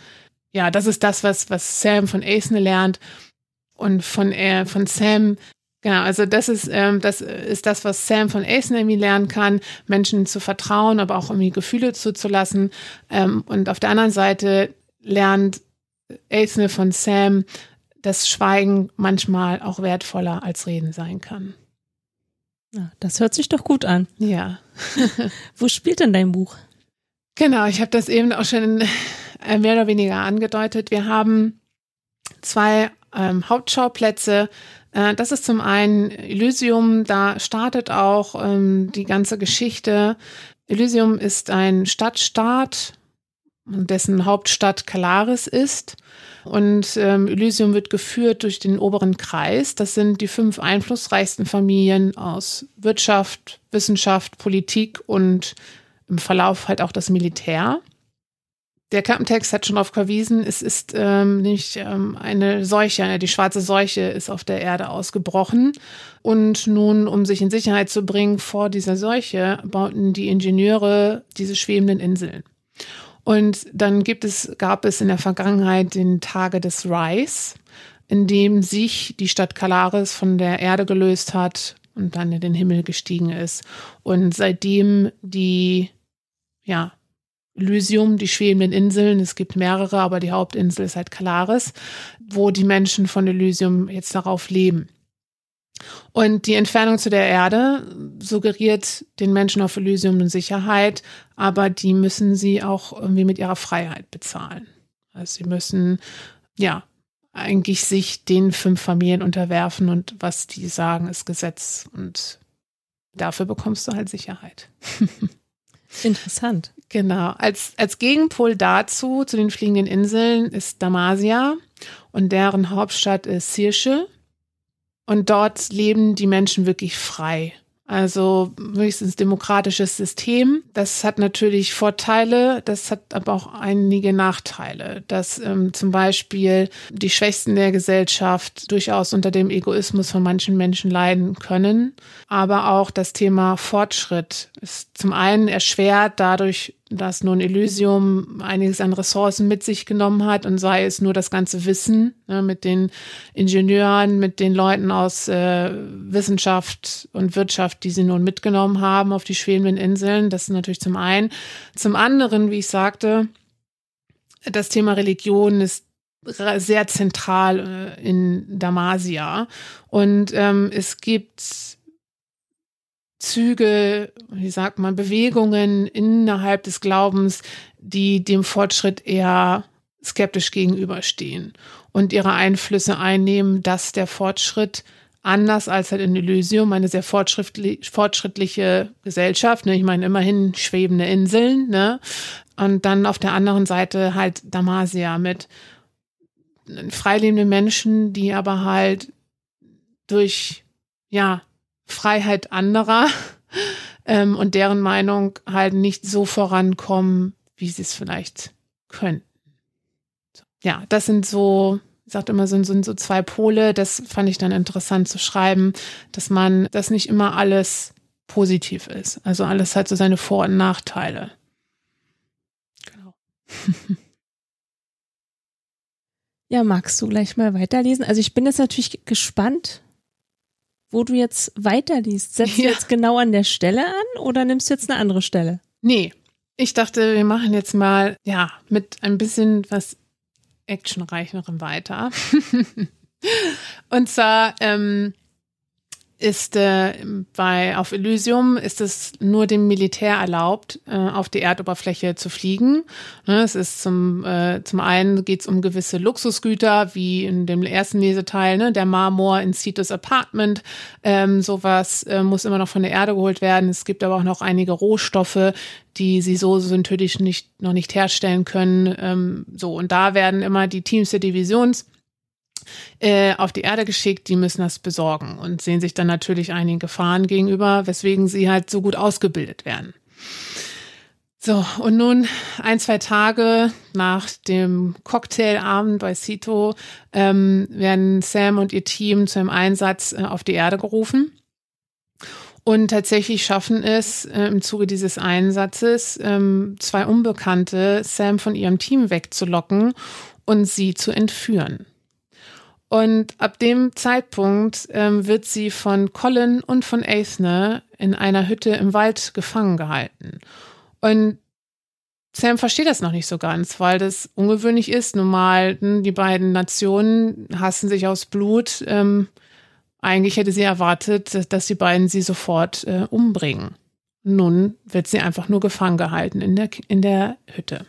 ja, das ist das, was, was Sam von Aithne lernt. Und von, äh, von Sam Genau, also das ist, ähm, das ist das, was Sam von Ace irgendwie lernen kann, Menschen zu vertrauen, aber auch irgendwie Gefühle zuzulassen. Ähm, und auf der anderen Seite lernt Ace von Sam, dass Schweigen manchmal auch wertvoller als Reden sein kann. Ja, das hört sich doch gut an. Ja. Wo spielt denn dein Buch? Genau, ich habe das eben auch schon äh, mehr oder weniger angedeutet. Wir haben zwei ähm, Hauptschauplätze das ist zum einen Elysium, da startet auch ähm, die ganze Geschichte. Elysium ist ein Stadtstaat, dessen Hauptstadt Calaris ist. Und ähm, Elysium wird geführt durch den oberen Kreis. Das sind die fünf einflussreichsten Familien aus Wirtschaft, Wissenschaft, Politik und im Verlauf halt auch das Militär. Der Klappentext hat schon darauf verwiesen, es ist ähm, nicht ähm, eine Seuche, die schwarze Seuche ist auf der Erde ausgebrochen. Und nun, um sich in Sicherheit zu bringen vor dieser Seuche, bauten die Ingenieure diese schwebenden Inseln. Und dann gibt es, gab es in der Vergangenheit den Tage des Rise, in dem sich die Stadt Kalaris von der Erde gelöst hat und dann in den Himmel gestiegen ist. Und seitdem die, ja, Elysium, die schwebenden Inseln. Es gibt mehrere, aber die Hauptinsel ist halt Kalaris, wo die Menschen von Elysium jetzt darauf leben. Und die Entfernung zu der Erde suggeriert den Menschen auf Elysium eine Sicherheit, aber die müssen sie auch irgendwie mit ihrer Freiheit bezahlen. Also sie müssen, ja, eigentlich sich den fünf Familien unterwerfen und was die sagen, ist Gesetz und dafür bekommst du halt Sicherheit. Interessant. Genau. Als, als Gegenpol dazu, zu den fliegenden Inseln, ist Damasia und deren Hauptstadt ist Sirsche. Und dort leben die Menschen wirklich frei. Also höchstens demokratisches System. Das hat natürlich Vorteile, das hat aber auch einige Nachteile, dass ähm, zum Beispiel die Schwächsten der Gesellschaft durchaus unter dem Egoismus von manchen Menschen leiden können. Aber auch das Thema Fortschritt ist zum einen erschwert dadurch, dass nun Elysium einiges an Ressourcen mit sich genommen hat und sei es nur das ganze Wissen ne, mit den Ingenieuren, mit den Leuten aus äh, Wissenschaft und Wirtschaft, die sie nun mitgenommen haben auf die schwebenden Inseln. Das ist natürlich zum einen. Zum anderen, wie ich sagte, das Thema Religion ist sehr zentral äh, in Damasia. Und ähm, es gibt Züge, wie sagt man, Bewegungen innerhalb des Glaubens, die dem Fortschritt eher skeptisch gegenüberstehen und ihre Einflüsse einnehmen, dass der Fortschritt anders als halt in Elysium, eine sehr fortschrittlich, fortschrittliche Gesellschaft, ne? ich meine immerhin schwebende Inseln, ne? und dann auf der anderen Seite halt Damasia mit freilebenden Menschen, die aber halt durch, ja, Freiheit anderer ähm, und deren Meinung halt nicht so vorankommen, wie sie es vielleicht könnten. Ja, das sind so, ich sagte immer, sind, sind so zwei Pole. Das fand ich dann interessant zu schreiben, dass man, dass nicht immer alles positiv ist. Also alles hat so seine Vor- und Nachteile. Genau. Ja, magst du gleich mal weiterlesen? Also ich bin jetzt natürlich gespannt, wo du jetzt weiterliest. Setzt ja. du jetzt genau an der Stelle an oder nimmst du jetzt eine andere Stelle? Nee, ich dachte, wir machen jetzt mal, ja, mit ein bisschen was actionreicherem weiter. Und zwar ähm, ist äh, bei auf Elysium ist es nur dem Militär erlaubt, äh, auf die Erdoberfläche zu fliegen. Ne, es ist zum äh, zum einen geht es um gewisse Luxusgüter wie in dem ersten Leseteil, ne, der Marmor in Cetus Apartment. Ähm, sowas äh, muss immer noch von der Erde geholt werden. Es gibt aber auch noch einige Rohstoffe, die sie so synthetisch nicht noch nicht herstellen können. Ähm, so und da werden immer die Teams der Divisions äh, auf die Erde geschickt, die müssen das besorgen und sehen sich dann natürlich einigen Gefahren gegenüber, weswegen sie halt so gut ausgebildet werden. So, und nun ein, zwei Tage nach dem Cocktailabend bei Cito ähm, werden Sam und ihr Team zu einem Einsatz äh, auf die Erde gerufen. Und tatsächlich schaffen es äh, im Zuge dieses Einsatzes ähm, zwei Unbekannte Sam von ihrem Team wegzulocken und sie zu entführen. Und ab dem Zeitpunkt ähm, wird sie von Colin und von Aethne in einer Hütte im Wald gefangen gehalten. Und Sam versteht das noch nicht so ganz, weil das ungewöhnlich ist. Normal, hm, die beiden Nationen hassen sich aus Blut. Ähm, eigentlich hätte sie erwartet, dass die beiden sie sofort äh, umbringen. Nun wird sie einfach nur gefangen gehalten in der, in der Hütte.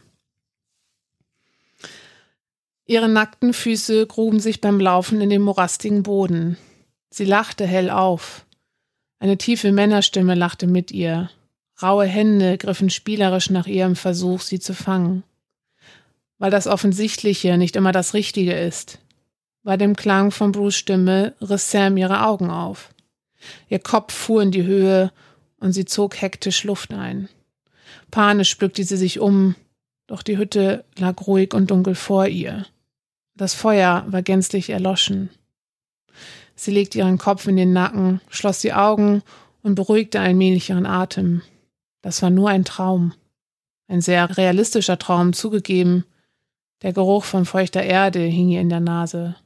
Ihre nackten Füße gruben sich beim Laufen in den morastigen Boden. Sie lachte hell auf. Eine tiefe Männerstimme lachte mit ihr. Raue Hände griffen spielerisch nach ihrem Versuch, sie zu fangen. Weil das Offensichtliche nicht immer das Richtige ist. Bei dem Klang von Bruce Stimme riss Sam ihre Augen auf. Ihr Kopf fuhr in die Höhe und sie zog hektisch Luft ein. Panisch bückte sie sich um, doch die Hütte lag ruhig und dunkel vor ihr. Das Feuer war gänzlich erloschen. Sie legte ihren Kopf in den Nacken, schloss die Augen und beruhigte allmählich ihren Atem. Das war nur ein Traum. Ein sehr realistischer Traum zugegeben. Der Geruch von feuchter Erde hing ihr in der Nase.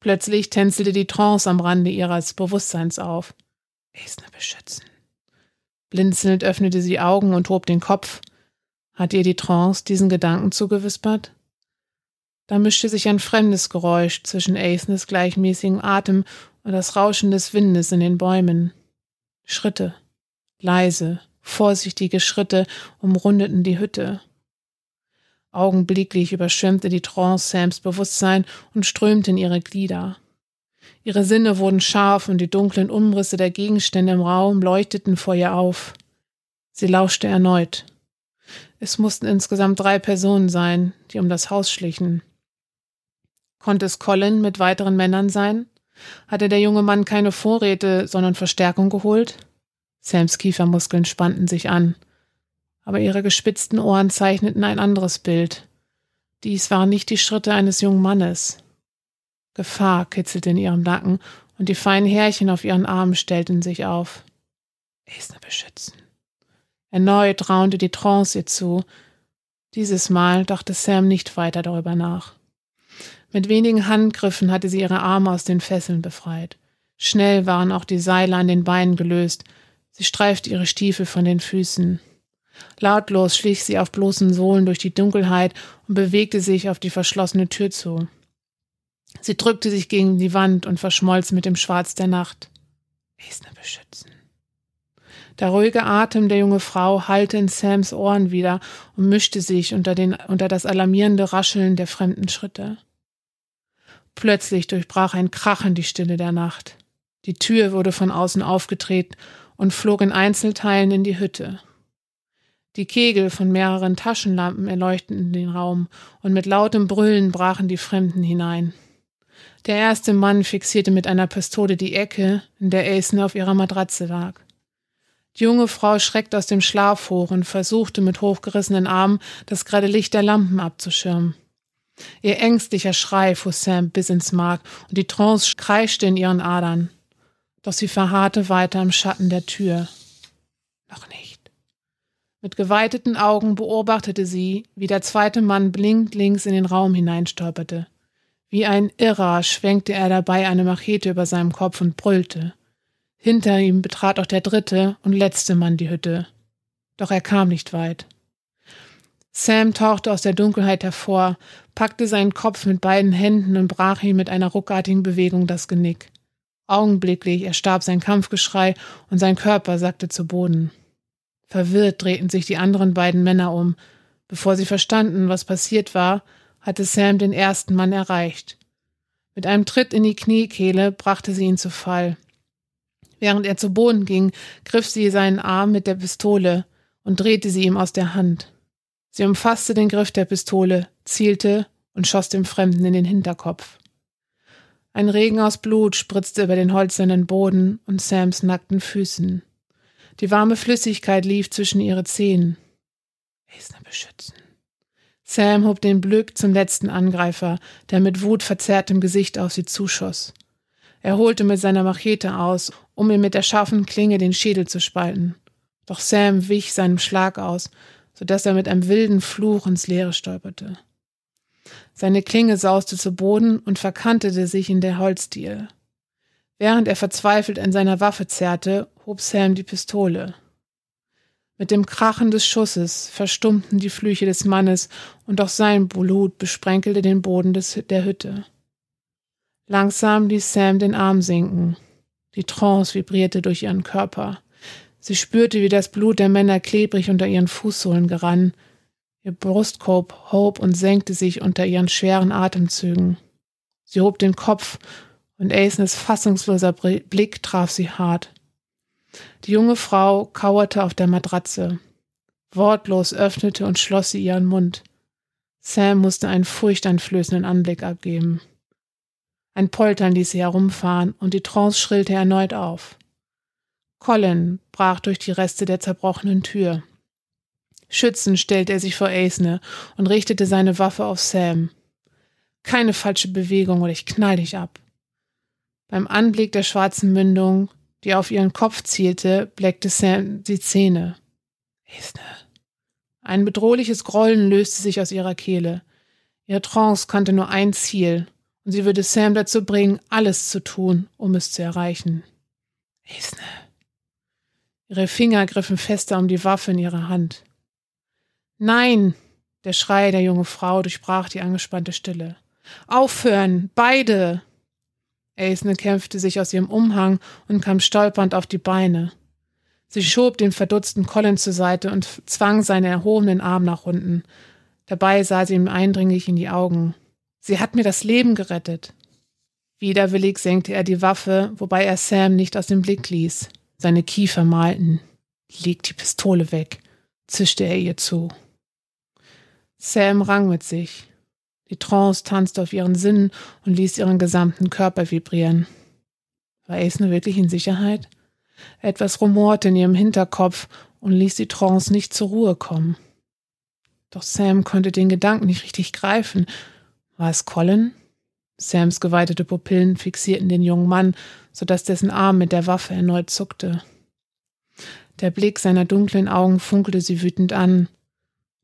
Plötzlich tänzelte die Trance am Rande ihres Bewusstseins auf. Esne beschützen. Blinzelnd öffnete sie die Augen und hob den Kopf. Hatte ihr die Trance diesen Gedanken zugewispert? Da mischte sich ein fremdes Geräusch zwischen Aethnes gleichmäßigem Atem und das Rauschen des Windes in den Bäumen. Schritte, leise, vorsichtige Schritte umrundeten die Hütte. Augenblicklich überschwemmte die Trance Sams Bewusstsein und strömte in ihre Glieder. Ihre Sinne wurden scharf und die dunklen Umrisse der Gegenstände im Raum leuchteten vor ihr auf. Sie lauschte erneut. Es mussten insgesamt drei Personen sein, die um das Haus schlichen. Konnte es Colin mit weiteren Männern sein? Hatte der junge Mann keine Vorräte, sondern Verstärkung geholt? Sams Kiefermuskeln spannten sich an. Aber ihre gespitzten Ohren zeichneten ein anderes Bild. Dies waren nicht die Schritte eines jungen Mannes. Gefahr kitzelte in ihrem Nacken und die feinen Härchen auf ihren Armen stellten sich auf. Esner beschützen. Erneut raunte die Trance ihr zu. Dieses Mal dachte Sam nicht weiter darüber nach. Mit wenigen Handgriffen hatte sie ihre Arme aus den Fesseln befreit. Schnell waren auch die Seile an den Beinen gelöst. Sie streifte ihre Stiefel von den Füßen. Lautlos schlich sie auf bloßen Sohlen durch die Dunkelheit und bewegte sich auf die verschlossene Tür zu. Sie drückte sich gegen die Wand und verschmolz mit dem Schwarz der Nacht. Esner beschützen. Der ruhige Atem der jungen Frau hallte in Sams Ohren wieder und mischte sich unter, den, unter das alarmierende Rascheln der fremden Schritte. Plötzlich durchbrach ein Krachen die Stille der Nacht. Die Tür wurde von außen aufgedreht und flog in Einzelteilen in die Hütte. Die Kegel von mehreren Taschenlampen erleuchteten den Raum, und mit lautem Brüllen brachen die Fremden hinein. Der erste Mann fixierte mit einer Pistole die Ecke, in der Aisen auf ihrer Matratze lag. Die junge Frau schreckte aus dem Schlaf hoch und versuchte mit hochgerissenen Armen das gerade Licht der Lampen abzuschirmen. Ihr ängstlicher Schrei fuhr Sam bis ins Mark und die Trance kreischte in ihren Adern. Doch sie verharrte weiter im Schatten der Tür. Noch nicht. Mit geweiteten Augen beobachtete sie, wie der zweite Mann blindlings in den Raum hineinstolperte. Wie ein Irrer schwenkte er dabei eine Machete über seinem Kopf und brüllte. Hinter ihm betrat auch der dritte und letzte Mann die Hütte. Doch er kam nicht weit. Sam tauchte aus der Dunkelheit hervor, packte seinen Kopf mit beiden Händen und brach ihm mit einer ruckartigen Bewegung das Genick. Augenblicklich erstarb sein Kampfgeschrei und sein Körper sackte zu Boden. Verwirrt drehten sich die anderen beiden Männer um. Bevor sie verstanden, was passiert war, hatte Sam den ersten Mann erreicht. Mit einem Tritt in die Kniekehle brachte sie ihn zu Fall. Während er zu Boden ging, griff sie seinen Arm mit der Pistole und drehte sie ihm aus der Hand. Sie umfasste den Griff der Pistole, zielte und schoss dem Fremden in den Hinterkopf. Ein Regen aus Blut spritzte über den holzernen Boden und Sams nackten Füßen. Die warme Flüssigkeit lief zwischen ihre Zehen. Esner beschützen. Sam hob den Blick zum letzten Angreifer, der mit wutverzerrtem Gesicht auf sie zuschoss. Er holte mit seiner Machete aus, um ihm mit der scharfen Klinge den Schädel zu spalten. Doch Sam wich seinem Schlag aus, so dass er mit einem wilden Fluch ins Leere stolperte. Seine Klinge sauste zu Boden und verkantete sich in der Holzdiel. Während er verzweifelt an seiner Waffe zerrte, hob Sam die Pistole. Mit dem Krachen des Schusses verstummten die Flüche des Mannes und auch sein Blut besprenkelte den Boden des, der Hütte. Langsam ließ Sam den Arm sinken. Die Trance vibrierte durch ihren Körper. Sie spürte, wie das Blut der Männer klebrig unter ihren Fußsohlen gerann. Ihr Brustkorb hob und senkte sich unter ihren schweren Atemzügen. Sie hob den Kopf, und Aisnes fassungsloser Blick traf sie hart. Die junge Frau kauerte auf der Matratze. Wortlos öffnete und schloss sie ihren Mund. Sam musste einen furchteinflößenden Anblick abgeben. Ein Poltern ließ sie herumfahren und die Trance schrillte erneut auf. Colin brach durch die Reste der zerbrochenen Tür. Schützend stellte er sich vor Aisne und richtete seine Waffe auf Sam. Keine falsche Bewegung oder ich knall dich ab. Beim Anblick der schwarzen Mündung, die auf ihren Kopf zielte, bleckte Sam die Zähne. Aisne. Ein bedrohliches Grollen löste sich aus ihrer Kehle. Ihre Trance kannte nur ein Ziel, und sie würde Sam dazu bringen, alles zu tun, um es zu erreichen. Esne. Ihre Finger griffen fester um die Waffe in ihrer Hand. Nein! Der Schrei der jungen Frau durchbrach die angespannte Stille. Aufhören! Beide! Aisne kämpfte sich aus ihrem Umhang und kam stolpernd auf die Beine. Sie schob den verdutzten Colin zur Seite und zwang seinen erhobenen Arm nach unten. Dabei sah sie ihm eindringlich in die Augen. Sie hat mir das Leben gerettet. Widerwillig senkte er die Waffe, wobei er Sam nicht aus dem Blick ließ. Seine Kiefer malten. Leg die Pistole weg, zischte er ihr zu. Sam rang mit sich. Die Trance tanzte auf ihren Sinnen und ließ ihren gesamten Körper vibrieren. War Ace wirklich in Sicherheit? Etwas rumorte in ihrem Hinterkopf und ließ die Trance nicht zur Ruhe kommen. Doch Sam konnte den Gedanken nicht richtig greifen war es Colin? Sams geweitete Pupillen fixierten den jungen Mann, so dass dessen Arm mit der Waffe erneut zuckte. Der Blick seiner dunklen Augen funkelte sie wütend an.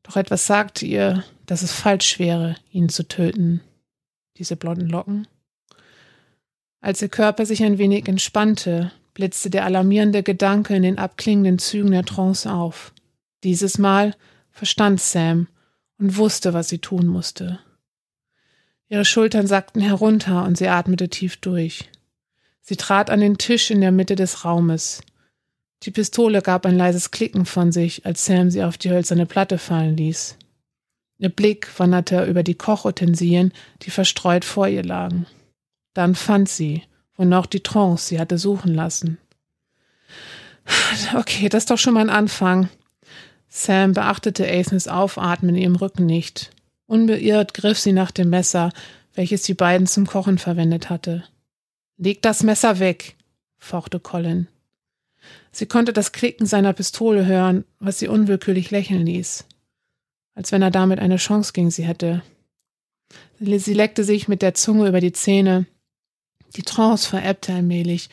Doch etwas sagte ihr, dass es falsch wäre, ihn zu töten. Diese blonden Locken? Als ihr Körper sich ein wenig entspannte, blitzte der alarmierende Gedanke in den abklingenden Zügen der Trance auf. Dieses Mal verstand Sam und wusste, was sie tun musste. Ihre Schultern sackten herunter und sie atmete tief durch. Sie trat an den Tisch in der Mitte des Raumes. Die Pistole gab ein leises Klicken von sich, als Sam sie auf die hölzerne Platte fallen ließ. Ihr Blick wanderte über die Kochutensilien, die verstreut vor ihr lagen. Dann fand sie, wo noch die Trance sie hatte suchen lassen. Okay, das ist doch schon mal ein Anfang. Sam beachtete Athens Aufatmen in ihrem Rücken nicht. Unbeirrt griff sie nach dem Messer, welches die beiden zum Kochen verwendet hatte. Leg das Messer weg, fauchte Colin. Sie konnte das Klicken seiner Pistole hören, was sie unwillkürlich lächeln ließ, als wenn er damit eine Chance gegen sie hätte. Sie leckte sich mit der Zunge über die Zähne. Die Trance verebbte allmählich,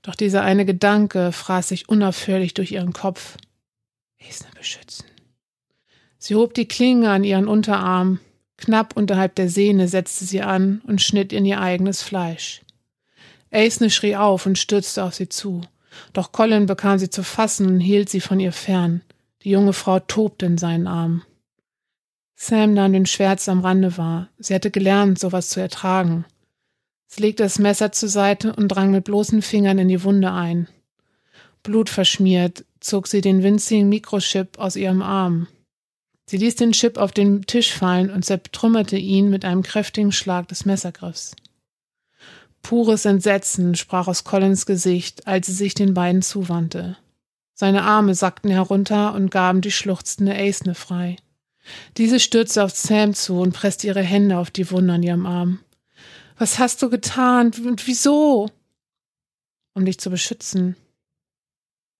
doch dieser eine Gedanke fraß sich unaufhörlich durch ihren Kopf. Esne beschützen. Sie hob die Klinge an ihren Unterarm, knapp unterhalb der Sehne setzte sie an und schnitt in ihr eigenes Fleisch. Aisne schrie auf und stürzte auf sie zu. Doch Colin bekam sie zu fassen und hielt sie von ihr fern. Die junge Frau tobte in seinen Armen. Sam nahm den Schmerz am Rande wahr. Sie hatte gelernt, sowas zu ertragen. Sie legte das Messer zur Seite und drang mit bloßen Fingern in die Wunde ein. Blutverschmiert zog sie den winzigen Mikrochip aus ihrem Arm. Sie ließ den Chip auf den Tisch fallen und zertrümmerte ihn mit einem kräftigen Schlag des Messergriffs. Pures Entsetzen sprach aus Collins Gesicht, als sie sich den beiden zuwandte. Seine Arme sackten herunter und gaben die schluchzende Aisne frei. Diese stürzte auf Sam zu und presste ihre Hände auf die Wunde an ihrem Arm. Was hast du getan und wieso? Um dich zu beschützen.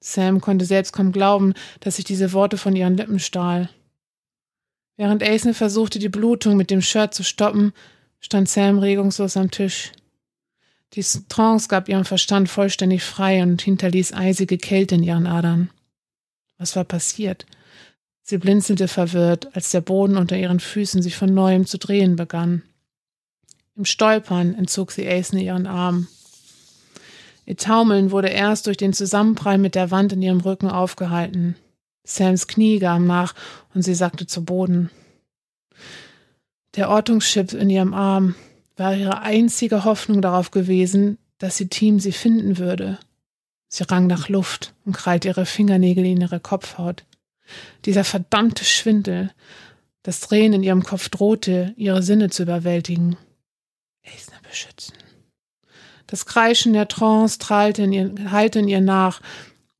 Sam konnte selbst kaum glauben, dass sich diese Worte von ihren Lippen stahl. Während Aisne versuchte, die Blutung mit dem Shirt zu stoppen, stand Sam regungslos am Tisch. Die Trance gab ihrem Verstand vollständig frei und hinterließ eisige Kälte in ihren Adern. Was war passiert? Sie blinzelte verwirrt, als der Boden unter ihren Füßen sich von neuem zu drehen begann. Im Stolpern entzog sie Aisne ihren Arm. Ihr Taumeln wurde erst durch den Zusammenprall mit der Wand in ihrem Rücken aufgehalten. Sams Knie gaben nach und sie sackte zu Boden. Der Ortungschip in ihrem Arm, war ihre einzige Hoffnung darauf gewesen, dass ihr Team sie finden würde. Sie rang nach Luft und krallte ihre Fingernägel in ihre Kopfhaut. Dieser verdammte Schwindel, das Drehen in ihrem Kopf drohte, ihre Sinne zu überwältigen. Eisner beschützen. Das Kreischen der Trance trahlte in ihr, hallte in ihr nach.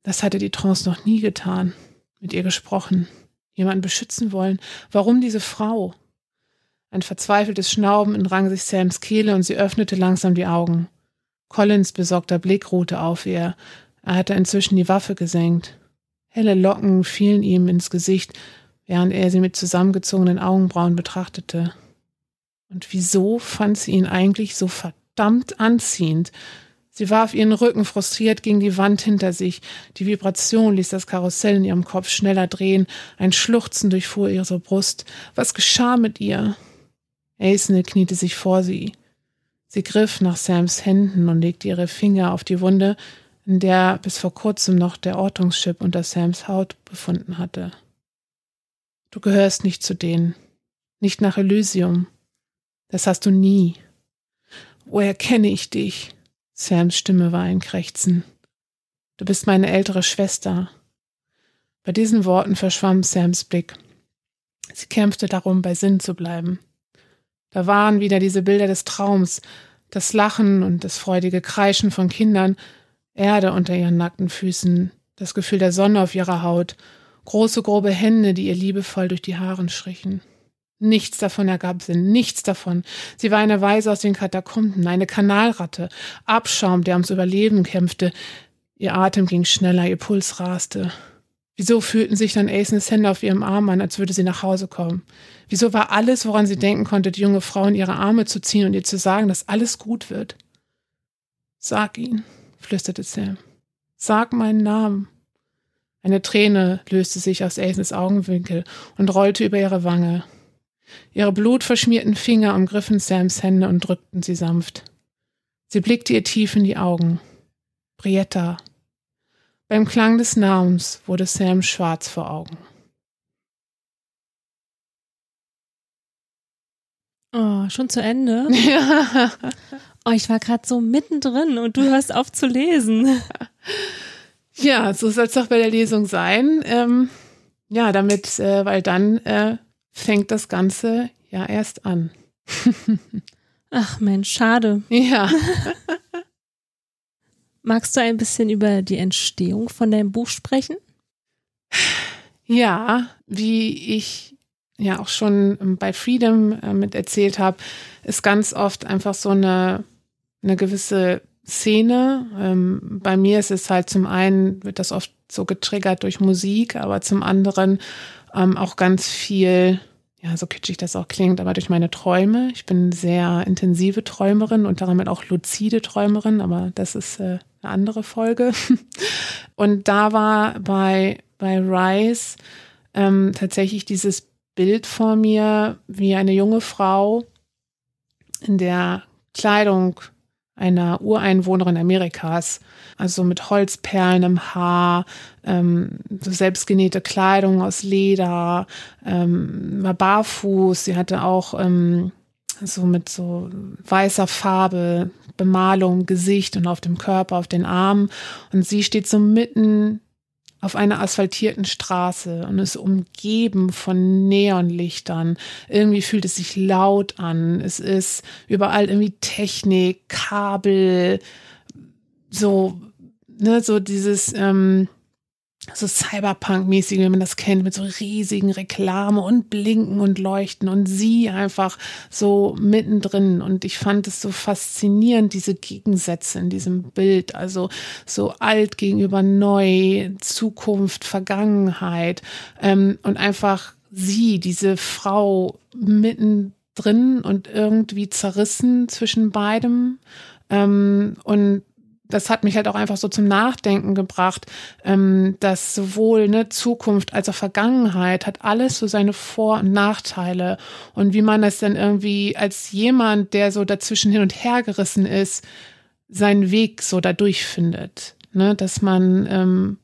Das hatte die Trance noch nie getan. Mit ihr gesprochen. Jemanden beschützen wollen. Warum diese Frau? Ein verzweifeltes Schnauben entrang sich Sams Kehle und sie öffnete langsam die Augen. Collins besorgter Blick ruhte auf ihr. Er hatte inzwischen die Waffe gesenkt. Helle Locken fielen ihm ins Gesicht, während er sie mit zusammengezogenen Augenbrauen betrachtete. Und wieso fand sie ihn eigentlich so verdammt anziehend? Sie warf ihren Rücken frustriert gegen die Wand hinter sich. Die Vibration ließ das Karussell in ihrem Kopf schneller drehen. Ein Schluchzen durchfuhr ihre Brust. Was geschah mit ihr? Aisne kniete sich vor sie. Sie griff nach Sams Händen und legte ihre Finger auf die Wunde, in der bis vor kurzem noch der Ortungschip unter Sams Haut befunden hatte. Du gehörst nicht zu denen, nicht nach Elysium. Das hast du nie. Woher kenne ich dich? Sams Stimme war ein Krächzen. Du bist meine ältere Schwester. Bei diesen Worten verschwamm Sams Blick. Sie kämpfte darum, bei Sinn zu bleiben. Da waren wieder diese Bilder des Traums, das Lachen und das freudige Kreischen von Kindern, Erde unter ihren nackten Füßen, das Gefühl der Sonne auf ihrer Haut, große grobe Hände, die ihr liebevoll durch die Haaren strichen. Nichts davon ergab Sinn, nichts davon. Sie war eine Weise aus den Katakomben, eine Kanalratte, Abschaum, der ums Überleben kämpfte. Ihr Atem ging schneller, ihr Puls raste. Wieso fühlten sich dann Aisnes Hände auf ihrem Arm an, als würde sie nach Hause kommen? Wieso war alles, woran sie denken konnte, die junge Frau in ihre Arme zu ziehen und ihr zu sagen, dass alles gut wird? Sag ihn, flüsterte Sam. Sag meinen Namen. Eine Träne löste sich aus Aisnes Augenwinkel und rollte über ihre Wange. Ihre blutverschmierten Finger umgriffen Sams Hände und drückten sie sanft. Sie blickte ihr tief in die Augen. Brietta. Beim Klang des Namens wurde Sam schwarz vor Augen. Oh, schon zu Ende? Ja. Oh, ich war gerade so mittendrin und du hörst auf zu lesen. Ja, so soll es doch bei der Lesung sein. Ähm, ja, damit, äh, weil dann äh, fängt das Ganze ja erst an. Ach Mensch, schade. Ja. Magst du ein bisschen über die Entstehung von deinem Buch sprechen? Ja, wie ich ja auch schon bei Freedom äh, mit erzählt habe, ist ganz oft einfach so eine, eine gewisse Szene. Ähm, bei mir ist es halt zum einen, wird das oft so getriggert durch Musik, aber zum anderen ähm, auch ganz viel, ja, so kitschig das auch klingt, aber durch meine Träume. Ich bin sehr intensive Träumerin und damit auch luzide Träumerin, aber das ist äh, eine andere Folge. Und da war bei, bei Rise ähm, tatsächlich dieses Bild vor mir, wie eine junge Frau in der Kleidung einer Ureinwohnerin Amerikas, also mit Holzperlen im Haar, ähm, so selbstgenähte Kleidung aus Leder, ähm, war barfuß, sie hatte auch ähm, so mit so weißer Farbe Bemalung Gesicht und auf dem Körper, auf den Armen. Und sie steht so mitten auf einer asphaltierten Straße und ist umgeben von Neonlichtern. Irgendwie fühlt es sich laut an. Es ist überall irgendwie Technik, Kabel, so, ne, so dieses, ähm, so Cyberpunk-mäßig, wie man das kennt, mit so riesigen Reklame und Blinken und Leuchten und sie einfach so mittendrin. Und ich fand es so faszinierend, diese Gegensätze in diesem Bild. Also so alt gegenüber neu, Zukunft, Vergangenheit ähm, und einfach sie, diese Frau mittendrin und irgendwie zerrissen zwischen beidem. Ähm, und das hat mich halt auch einfach so zum Nachdenken gebracht, ähm, dass sowohl ne, Zukunft als auch Vergangenheit hat alles so seine Vor- und Nachteile. Und wie man das dann irgendwie als jemand, der so dazwischen hin und her gerissen ist, seinen Weg so dadurch findet. Ne? Dass man ähm,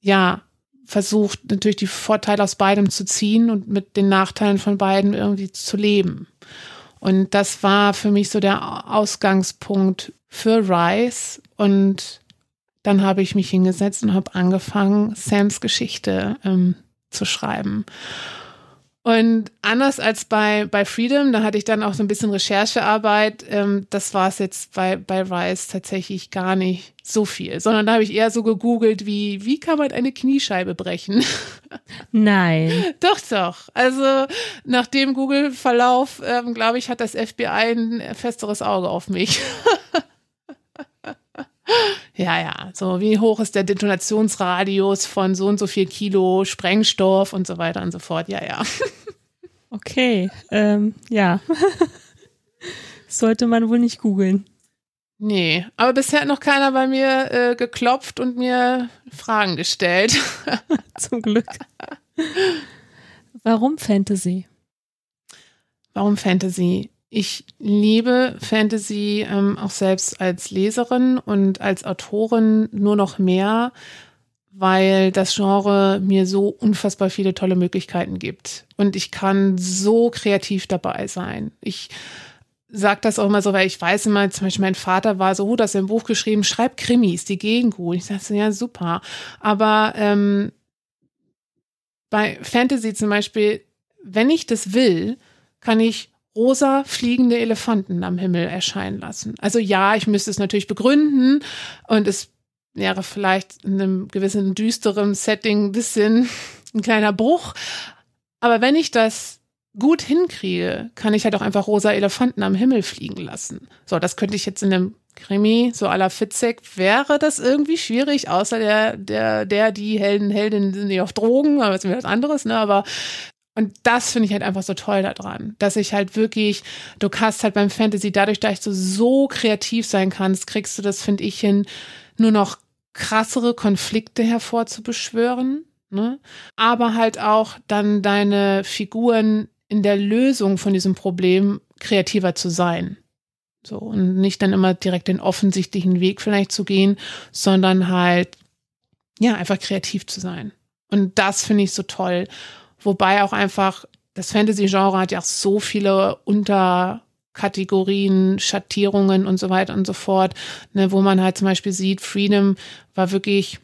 ja versucht, natürlich die Vorteile aus beidem zu ziehen und mit den Nachteilen von beiden irgendwie zu leben. Und das war für mich so der Ausgangspunkt für Rice und dann habe ich mich hingesetzt und habe angefangen, Sams Geschichte ähm, zu schreiben. Und anders als bei, bei Freedom, da hatte ich dann auch so ein bisschen Recherchearbeit. Ähm, das war es jetzt bei, bei Rice tatsächlich gar nicht so viel, sondern da habe ich eher so gegoogelt, wie, wie kann man eine Kniescheibe brechen? Nein. doch, doch. Also nach dem Google-Verlauf, ähm, glaube ich, hat das FBI ein festeres Auge auf mich. Ja, ja, so wie hoch ist der Detonationsradius von so und so viel Kilo Sprengstoff und so weiter und so fort. Ja, ja. Okay, ähm, ja. Sollte man wohl nicht googeln. Nee, aber bisher hat noch keiner bei mir äh, geklopft und mir Fragen gestellt. Zum Glück. Warum Fantasy? Warum Fantasy? Ich liebe Fantasy ähm, auch selbst als Leserin und als Autorin nur noch mehr, weil das Genre mir so unfassbar viele tolle Möglichkeiten gibt. Und ich kann so kreativ dabei sein. Ich sage das auch immer so, weil ich weiß immer, zum Beispiel mein Vater war so, oh, das ist ein Buch geschrieben, schreib Krimis, die gehen gut. Ich sage so, ja, super. Aber ähm, bei Fantasy zum Beispiel, wenn ich das will, kann ich rosa fliegende Elefanten am Himmel erscheinen lassen. Also ja, ich müsste es natürlich begründen und es wäre vielleicht in einem gewissen düsteren Setting ein bisschen ein kleiner Bruch. Aber wenn ich das gut hinkriege, kann ich halt auch einfach rosa Elefanten am Himmel fliegen lassen. So, das könnte ich jetzt in einem Krimi, so à la Fitzek, wäre das irgendwie schwierig, außer der, der, der, die Helden, Heldinnen sind nicht auf Drogen, aber das ist mir was anderes, ne, aber und das finde ich halt einfach so toll daran, dass ich halt wirklich, du kannst halt beim Fantasy, dadurch, dass du so kreativ sein kannst, kriegst du das, finde ich, hin, nur noch krassere Konflikte hervorzubeschwören, ne? aber halt auch dann deine Figuren in der Lösung von diesem Problem kreativer zu sein. So, und nicht dann immer direkt den offensichtlichen Weg vielleicht zu gehen, sondern halt, ja, einfach kreativ zu sein. Und das finde ich so toll. Wobei auch einfach das Fantasy-Genre hat ja auch so viele Unterkategorien, Schattierungen und so weiter und so fort, ne, wo man halt zum Beispiel sieht, Freedom war wirklich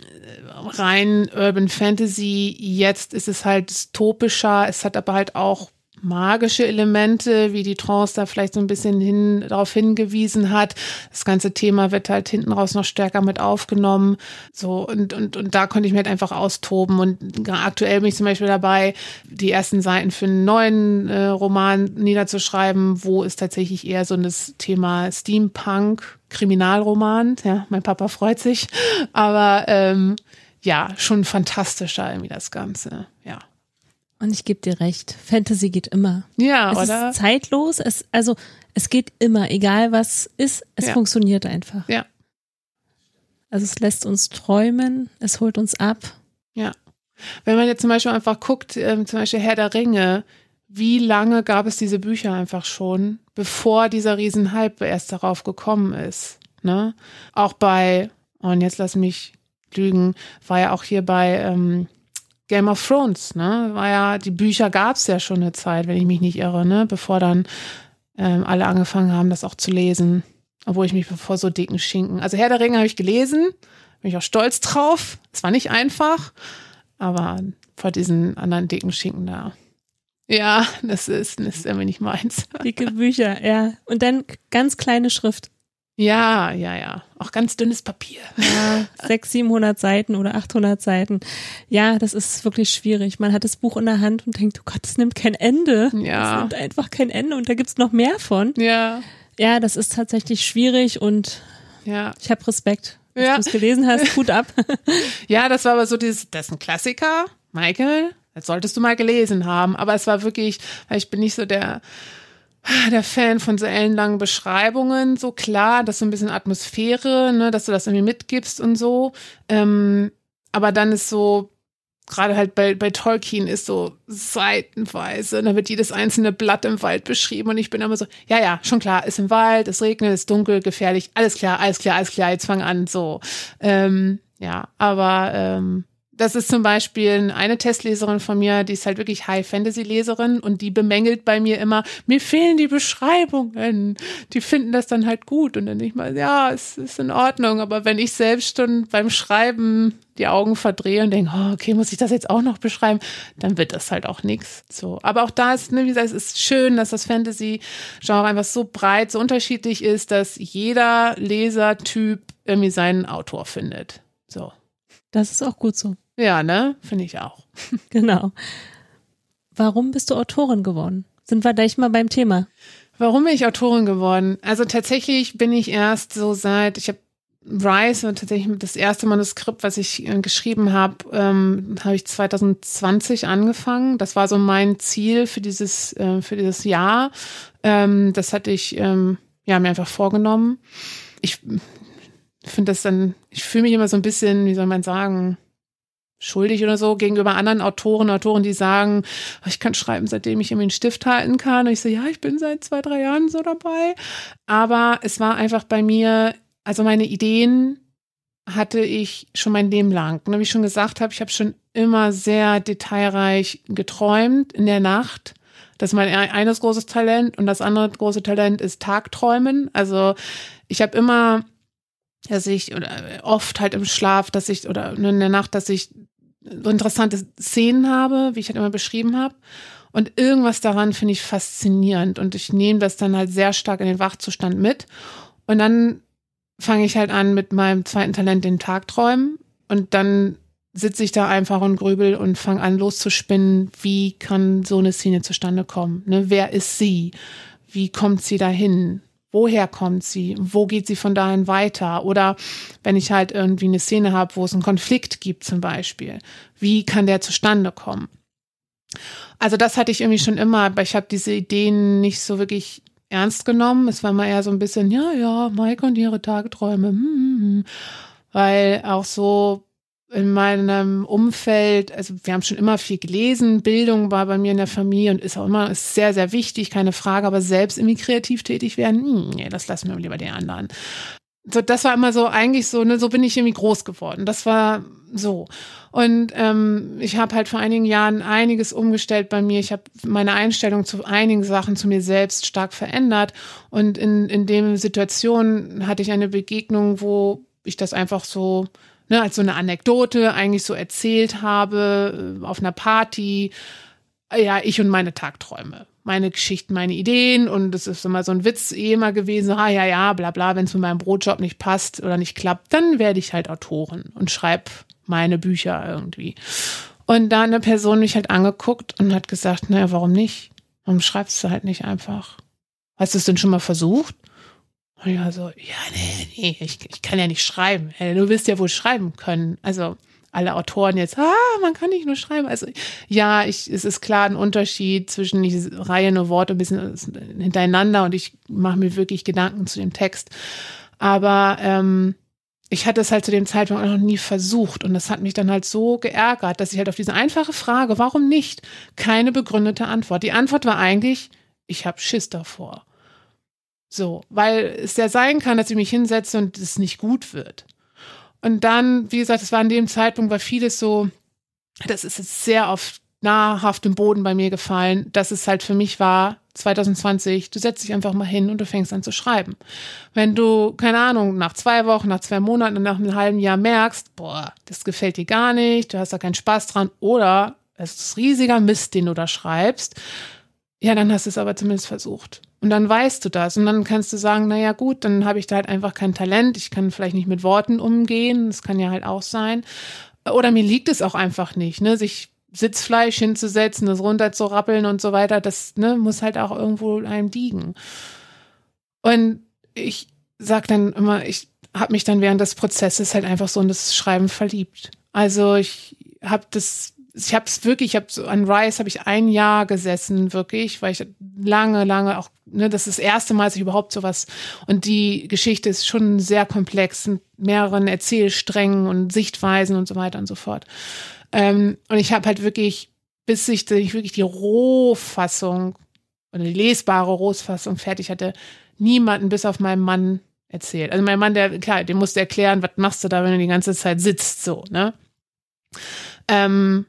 äh, rein Urban Fantasy. Jetzt ist es halt dystopischer. Es hat aber halt auch magische Elemente, wie die Trance da vielleicht so ein bisschen hin, darauf hingewiesen hat. Das ganze Thema wird halt hinten raus noch stärker mit aufgenommen. So, und, und, und da konnte ich mir halt einfach austoben. Und aktuell bin ich zum Beispiel dabei, die ersten Seiten für einen neuen äh, Roman niederzuschreiben, wo es tatsächlich eher so das Thema Steampunk, Kriminalroman, ja, mein Papa freut sich, aber ähm, ja, schon fantastischer irgendwie das Ganze, ja. Und ich gebe dir recht, Fantasy geht immer. Ja, es oder? ist zeitlos, es, also es geht immer, egal was ist, es Ja. funktioniert einfach. Ja. Also es lässt uns träumen, es holt uns ab. Ja. Wenn man jetzt zum Beispiel einfach guckt, ähm, zum Beispiel Herr der Ringe, wie lange gab es diese Bücher einfach schon, bevor dieser Riesenhype erst darauf gekommen ist? Ne? Auch bei, und jetzt lass mich lügen, war ja auch hier bei ähm, Game of Thrones, ne? War ja, die Bücher gab es ja schon eine Zeit, wenn ich mich nicht irre, ne? Bevor dann ähm, alle angefangen haben, das auch zu lesen. Obwohl ich mich vor so dicken Schinken. Also Herr der Ringe habe ich gelesen, bin ich auch stolz drauf. Es war nicht einfach, aber vor diesen anderen dicken Schinken da. Ja, das ist, das ist irgendwie nicht meins. Dicke Bücher, ja. Und dann ganz kleine Schrift. Ja, ja, ja. Auch ganz dünnes Papier. Ja, 600, 700 Seiten oder 800 Seiten. Ja, das ist wirklich schwierig. Man hat das Buch in der Hand und denkt, oh Gott, es nimmt kein Ende. Ja. Es nimmt einfach kein Ende und da gibt's noch mehr von. Ja, Ja, das ist tatsächlich schwierig und ja. ich habe Respekt, dass Ja. du es gelesen hast. Hut ab. Ja, das war aber so dieses, das ist ein Klassiker, Michael, das solltest du mal gelesen haben. Aber es war wirklich, ich bin nicht so der, der Fan von so ellenlangen Beschreibungen, so klar, das ist so ein bisschen Atmosphäre, ne, dass du das irgendwie mitgibst und so. Ähm, aber dann ist so, gerade halt bei, bei Tolkien ist so seitenweise, da wird jedes einzelne Blatt im Wald beschrieben und ich bin immer so, ja, ja, schon klar, ist im Wald, es regnet, ist dunkel, gefährlich, alles klar, alles klar, alles klar, jetzt fang an, so. Ähm, ja, aber ähm, das ist zum Beispiel eine Testleserin von mir, die ist halt wirklich High-Fantasy-Leserin und die bemängelt bei mir immer, mir fehlen die Beschreibungen. Die finden das dann halt gut und dann nicht mal, ja, es ist in Ordnung. Aber wenn ich selbst schon beim Schreiben die Augen verdrehe und denke, oh, okay, muss ich das jetzt auch noch beschreiben, dann wird das halt auch nichts. So. Aber auch da ist, ne, wie gesagt, es ist schön, dass das Fantasy-Genre einfach so breit, so unterschiedlich ist, dass jeder Lesertyp irgendwie seinen Autor findet. So. Das ist auch gut so. Ja, ne? Finde ich auch. Genau. Warum bist du Autorin geworden? Sind wir gleich mal beim Thema. Warum bin ich Autorin geworden? Also tatsächlich bin ich erst so seit, ich habe Rise, war tatsächlich das erste Manuskript, was ich äh, geschrieben habe, ähm, habe ich 2020 angefangen. Das war so mein Ziel für dieses, äh, für dieses Jahr. Ähm, das hatte ich ähm, ja, mir einfach vorgenommen. Ich finde das dann, ich fühle mich immer so ein bisschen, wie soll man sagen, schuldig oder so gegenüber anderen Autoren, Autoren, die sagen, "Oh, ich kann schreiben, seitdem ich irgendwie einen Stift halten kann. Und ich so, ja, ich bin seit zwei, drei Jahren so dabei. Aber es war einfach bei mir, also meine Ideen hatte ich schon mein Leben lang. Und wie ich schon gesagt habe, ich habe schon immer sehr detailreich geträumt in der Nacht. Das ist mein eines großes Talent und das andere große Talent ist Tagträumen. Also ich habe immer, dass ich oder oft halt im Schlaf, dass ich oder in der Nacht, dass ich so interessante Szenen habe, wie ich halt immer beschrieben habe. Und irgendwas daran finde ich faszinierend und ich nehme das dann halt sehr stark in den Wachzustand mit. Und dann fange ich halt an mit meinem zweiten Talent, den Tagträumen. Und dann sitze ich da einfach und grübel und fange an loszuspinnen, wie kann so eine Szene zustande kommen? Ne? Wer ist sie? Wie kommt sie dahin? Woher kommt sie? Wo geht sie von dahin weiter? Oder wenn ich halt irgendwie eine Szene habe, wo es einen Konflikt gibt zum Beispiel, wie kann der zustande kommen? Also das hatte ich irgendwie schon immer, aber ich habe diese Ideen nicht so wirklich ernst genommen. Es war mal eher so ein bisschen, ja, ja, Maike und ihre Tagträume, hm, hm, hm. weil auch so in meinem Umfeld, also wir haben schon immer viel gelesen, Bildung war bei mir in der Familie und ist auch immer ist sehr, sehr wichtig, keine Frage, aber selbst irgendwie kreativ tätig werden, hm, nee, das lassen wir lieber den anderen. so, das war immer so eigentlich so, ne, so bin ich irgendwie groß geworden. Das war so. Und ähm, ich habe halt vor einigen Jahren einiges umgestellt bei mir. Ich habe meine Einstellung zu einigen Sachen zu mir selbst stark verändert. Und in, in dem Situation hatte ich eine Begegnung, wo ich das einfach so, ne, als so eine Anekdote eigentlich so erzählt habe, äh, auf einer Party. Ja, ich und meine Tagträume meine Geschichten, meine Ideen und es ist immer so ein Witz eh immer gewesen, ah ja, ja, bla bla, wenn es mit meinem Brotjob nicht passt oder nicht klappt, dann werde ich halt Autorin und schreibe meine Bücher irgendwie. Und da eine Person mich halt angeguckt und hat gesagt, naja, warum nicht? Warum schreibst du halt nicht einfach? Hast du es denn schon mal versucht? Und ich war so, ja, nee, nee, ich, ich kann ja nicht schreiben. Du wirst ja wohl schreiben können. Also alle Autoren jetzt, ah, man kann nicht nur schreiben. Also ja, ich, es ist klar ein Unterschied zwischen ich reihe nur Worte ein bisschen hintereinander und ich mache mir wirklich Gedanken zu dem Text. Aber ähm, ich hatte es halt zu dem Zeitpunkt noch nie versucht und das hat mich dann halt so geärgert, dass ich halt auf diese einfache Frage, warum nicht, keine begründete Antwort. Die Antwort war eigentlich, ich habe Schiss davor. So, weil es ja sein kann, dass ich mich hinsetze und es nicht gut wird. Und dann, wie gesagt, es war an dem Zeitpunkt, war vieles so, das ist jetzt sehr auf nahrhaftem Boden bei mir gefallen, dass es halt für mich war, 2020, du setzt dich einfach mal hin und du fängst an zu schreiben. Wenn du, keine Ahnung, nach zwei Wochen, nach zwei Monaten nach einem halben Jahr merkst, boah, das gefällt dir gar nicht, du hast da keinen Spaß dran oder es ist riesiger Mist, den du da schreibst, ja, dann hast du es aber zumindest versucht. Und dann weißt du das. Und dann kannst du sagen, naja gut, dann habe ich da halt einfach kein Talent. Ich kann vielleicht nicht mit Worten umgehen. Das kann ja halt auch sein. Oder mir liegt es auch einfach nicht, ne? Sich Sitzfleisch hinzusetzen, das runterzurappeln und so weiter, das ne, muss halt auch irgendwo einem liegen. Und ich sag dann immer, ich habe mich dann während des Prozesses halt einfach so in das Schreiben verliebt. Also ich habe das ich habe es wirklich, ich habe so an Rice habe ich ein Jahr gesessen, wirklich, weil ich lange, lange auch, ne, das ist das erste Mal, dass ich überhaupt sowas und die Geschichte ist schon sehr komplex mit mehreren Erzählsträngen und Sichtweisen und so weiter und so fort. Ähm, und ich habe halt wirklich, bis ich, ich wirklich die Rohfassung oder die lesbare Rohfassung fertig hatte, niemanden bis auf meinen Mann erzählt. Also mein Mann, der, klar, dem musste erklären, was machst du da, wenn du die ganze Zeit sitzt, so, ne? Ähm,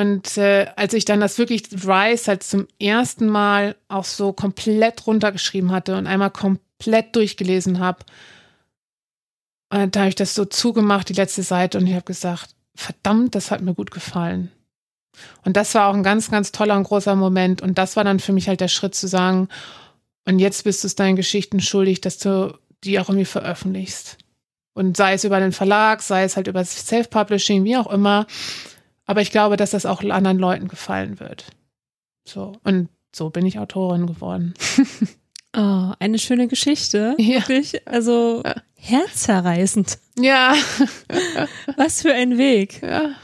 und äh, als ich dann das wirklich Rise halt zum ersten Mal auch so komplett runtergeschrieben hatte und einmal komplett durchgelesen habe, äh, da habe ich das so zugemacht, die letzte Seite, und ich habe gesagt, verdammt, das hat mir gut gefallen. Und das war auch ein ganz, ganz toller und großer Moment. Und das war dann für mich halt der Schritt zu sagen, und jetzt bist du es deinen Geschichten schuldig, dass du die auch irgendwie veröffentlichst. Und sei es über den Verlag, sei es halt über Self-Publishing, wie auch immer. Aber ich glaube, dass das auch anderen Leuten gefallen wird. So. Und so bin ich Autorin geworden. Oh, eine schöne Geschichte. Ja. Wirklich, also herzerreißend. Ja. Was für ein Weg. Ja.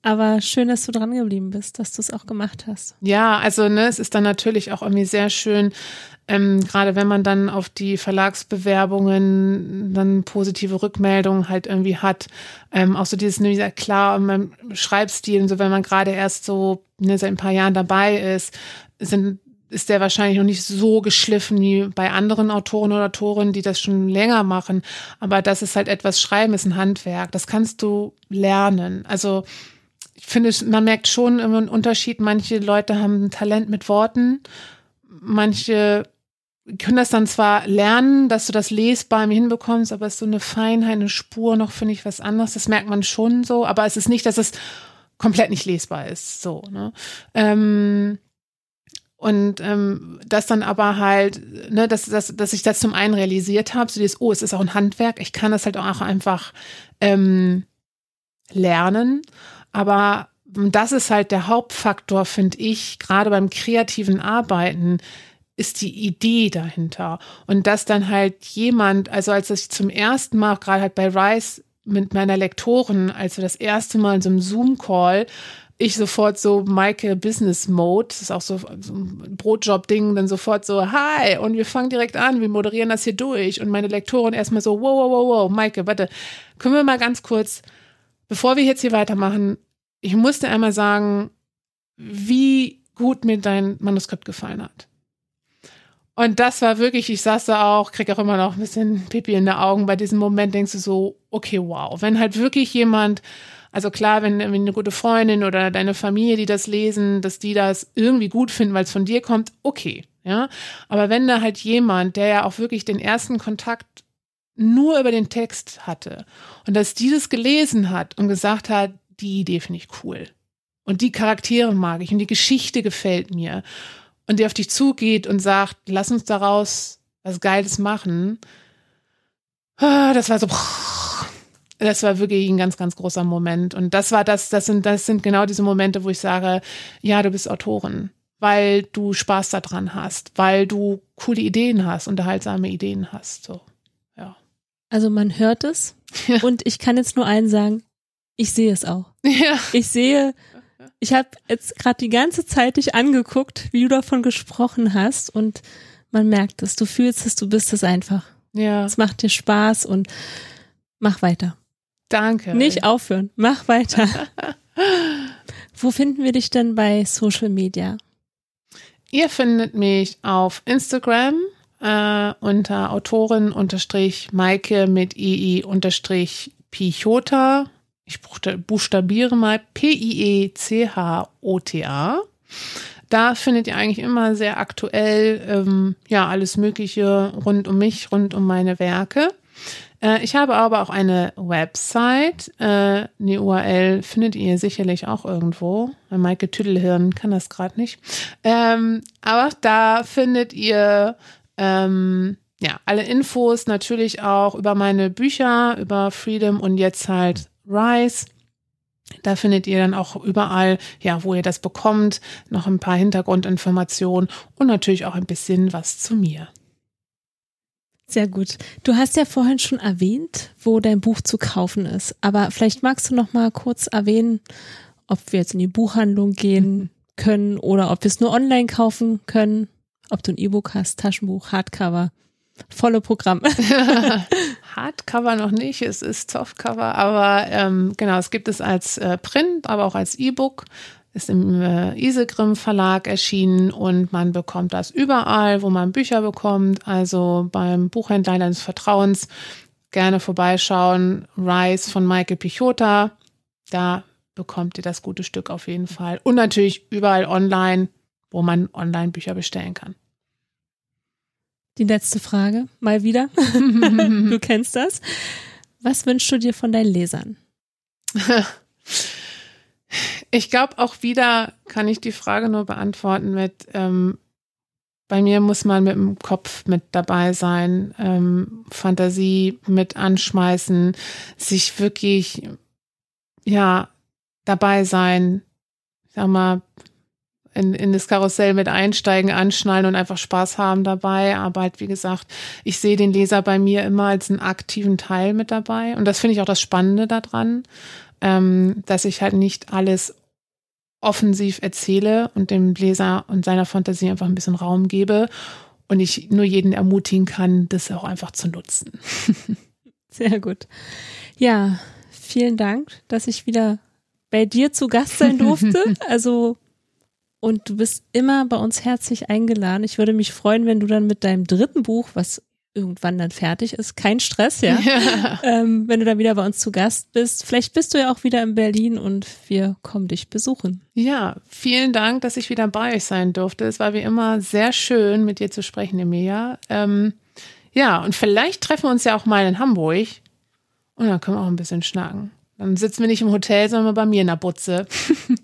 Aber schön, dass du dran geblieben bist, dass du es auch gemacht hast. Ja, also ne, es ist dann natürlich auch irgendwie sehr schön, ähm, gerade wenn man dann auf die Verlagsbewerbungen dann positive Rückmeldungen halt irgendwie hat, ähm, auch so dieses, ne, klar, mein Schreibstil und so, wenn man gerade erst so ne, seit ein paar Jahren dabei ist, sind ist der wahrscheinlich noch nicht so geschliffen wie bei anderen Autoren oder Autorinnen, die das schon länger machen. Aber das ist halt etwas, Schreiben ist ein Handwerk. Das kannst du lernen. Also ich finde, man merkt schon einen Unterschied. Manche Leute haben ein Talent mit Worten. Manche können das dann zwar lernen, dass du das lesbar hinbekommst, aber es ist so eine Feinheit, eine Spur noch, finde ich, was anderes. Das merkt man schon so, aber es ist nicht, dass es komplett nicht lesbar ist. So, ne? Ähm, und ähm, das dann aber halt, ne, dass, dass, dass ich das zum einen realisiert habe, so dieses, oh, es ist auch ein Handwerk, ich kann das halt auch einfach ähm, lernen. Aber das ist halt der Hauptfaktor, finde ich, gerade beim kreativen Arbeiten, ist die Idee dahinter. Und dass dann halt jemand, also als ich zum ersten Mal, gerade halt bei Rice mit meiner Lektorin, als wir das erste Mal in so einem Zoom-Call, ich sofort so Maike Business Mode, das ist auch so, so ein Brotjob-Ding, dann sofort so, hi, und wir fangen direkt an, wir moderieren das hier durch. Und meine Lektorin erstmal so, wow, wow, wow, wow, Maike, warte, können wir mal ganz kurz, bevor wir jetzt hier weitermachen, ich musste einmal sagen, wie gut mir dein Manuskript gefallen hat. Und das war wirklich, ich saß da auch, krieg auch immer noch ein bisschen Pipi in den Augen. Bei diesem Moment denkst du so, okay, wow. Wenn halt wirklich jemand, also klar, wenn, wenn eine gute Freundin oder deine Familie, die das lesen, dass die das irgendwie gut finden, weil es von dir kommt, okay. Ja. Aber wenn da halt jemand, der ja auch wirklich den ersten Kontakt nur über den Text hatte und dass die das gelesen hat und gesagt hat, die Idee finde ich cool. Und die Charaktere mag ich und die Geschichte gefällt mir und der auf dich zugeht und sagt, lass uns daraus was Geiles machen. Ah, das war so, das war wirklich ein ganz, ganz großer Moment. Und das war das, das sind, das sind genau diese Momente, wo ich sage, ja, du bist Autorin, weil du Spaß daran hast, weil du coole Ideen hast, unterhaltsame Ideen hast, so, ja. Also man hört es. Ja. Und ich kann jetzt nur einen sagen, ich sehe es auch. Ja. Ich sehe, ich habe jetzt gerade die ganze Zeit dich angeguckt, wie du davon gesprochen hast und man merkt es, du fühlst es, du bist es einfach. Ja. Es macht dir Spaß und mach weiter. Danke. Nicht aufhören, mach weiter. Wo finden wir dich denn bei Social Media? Ihr findet mich auf Instagram äh, unter Autorin unterstrich Maike mit ii unterstrich Pichota ich buchstabiere mal P-I-E-C-H-O-T-A. Da findet ihr eigentlich immer sehr aktuell ähm, ja alles Mögliche rund um mich, rund um meine Werke. Äh, ich habe aber auch eine Website. Äh, eine URL findet ihr sicherlich auch irgendwo. Maike Tüdelhirn kann das gerade nicht. Ähm, aber da findet ihr ähm, ja alle Infos natürlich auch über meine Bücher, über Freedom und jetzt halt Rise. Da findet ihr dann auch überall, ja, wo ihr das bekommt, noch ein paar Hintergrundinformationen und natürlich auch ein bisschen was zu mir. Sehr gut. Du hast ja vorhin schon erwähnt, wo dein Buch zu kaufen ist. Aber vielleicht magst du noch mal kurz erwähnen, ob wir jetzt in die Buchhandlung gehen mhm. können oder ob wir es nur online kaufen können. Ob du ein E-Book hast, Taschenbuch, Hardcover volle Programm. Hardcover noch nicht, es ist Softcover, aber ähm, genau, es gibt es als äh, Print, aber auch als E-Book. Ist im äh, Isegrim Verlag erschienen und man bekommt das überall, wo man Bücher bekommt. Also beim Buchhändler deines Vertrauens gerne vorbeischauen. Rise von Michael Pichota. Da bekommt ihr das gute Stück auf jeden Fall. Und natürlich überall online, wo man online Bücher bestellen kann. Die letzte Frage, mal wieder. du kennst das. Was wünschst du dir von deinen Lesern? Ich glaube, auch wieder kann ich die Frage nur beantworten mit, ähm, bei mir muss man mit dem Kopf mit dabei sein, ähm, Fantasie mit anschmeißen, sich wirklich, ja, dabei sein, sag mal, in, in das Karussell mit einsteigen, anschnallen und einfach Spaß haben dabei. Aber halt, wie gesagt, ich sehe den Leser bei mir immer als einen aktiven Teil mit dabei. Und das finde ich auch das Spannende daran, ähm, dass ich halt nicht alles offensiv erzähle und dem Leser und seiner Fantasie einfach ein bisschen Raum gebe und ich nur jeden ermutigen kann, das auch einfach zu nutzen. Sehr gut. Ja, vielen Dank, dass ich wieder bei dir zu Gast sein durfte. Also und du bist immer bei uns herzlich eingeladen. Ich würde mich freuen, wenn du dann mit deinem dritten Buch, was irgendwann dann fertig ist, kein Stress, ja, ja. Ähm, wenn du dann wieder bei uns zu Gast bist. Vielleicht bist du ja auch wieder in Berlin und wir kommen dich besuchen. Ja, vielen Dank, dass ich wieder bei euch sein durfte. Es war wie immer sehr schön, mit dir zu sprechen, Emilia. Ähm, ja, und vielleicht treffen wir uns ja auch mal in Hamburg und dann können wir auch ein bisschen schnacken. Dann sitzen wir nicht im Hotel, sondern bei mir in der Butze.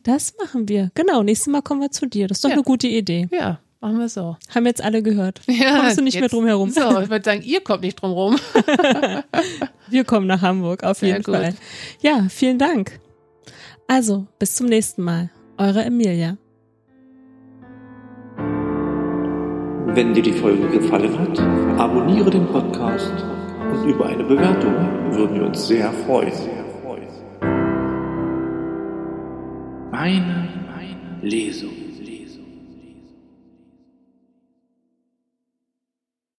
Das machen wir. Genau, nächstes Mal kommen wir zu dir. Das ist doch ja. eine gute Idee. Ja, machen wir so. Haben jetzt alle gehört. Ja, Kommst du nicht jetzt, mehr drum herum. So, ich würde sagen, ihr kommt nicht drum rum. wir kommen nach Hamburg, auf Sehr jeden gut. Fall. Ja, vielen Dank. Also, bis zum nächsten Mal. Eure Emilia. Wenn dir die Folge gefallen hat, abonniere den Podcast und über eine Bewertung würden wir uns sehr freuen. Meine Lesung.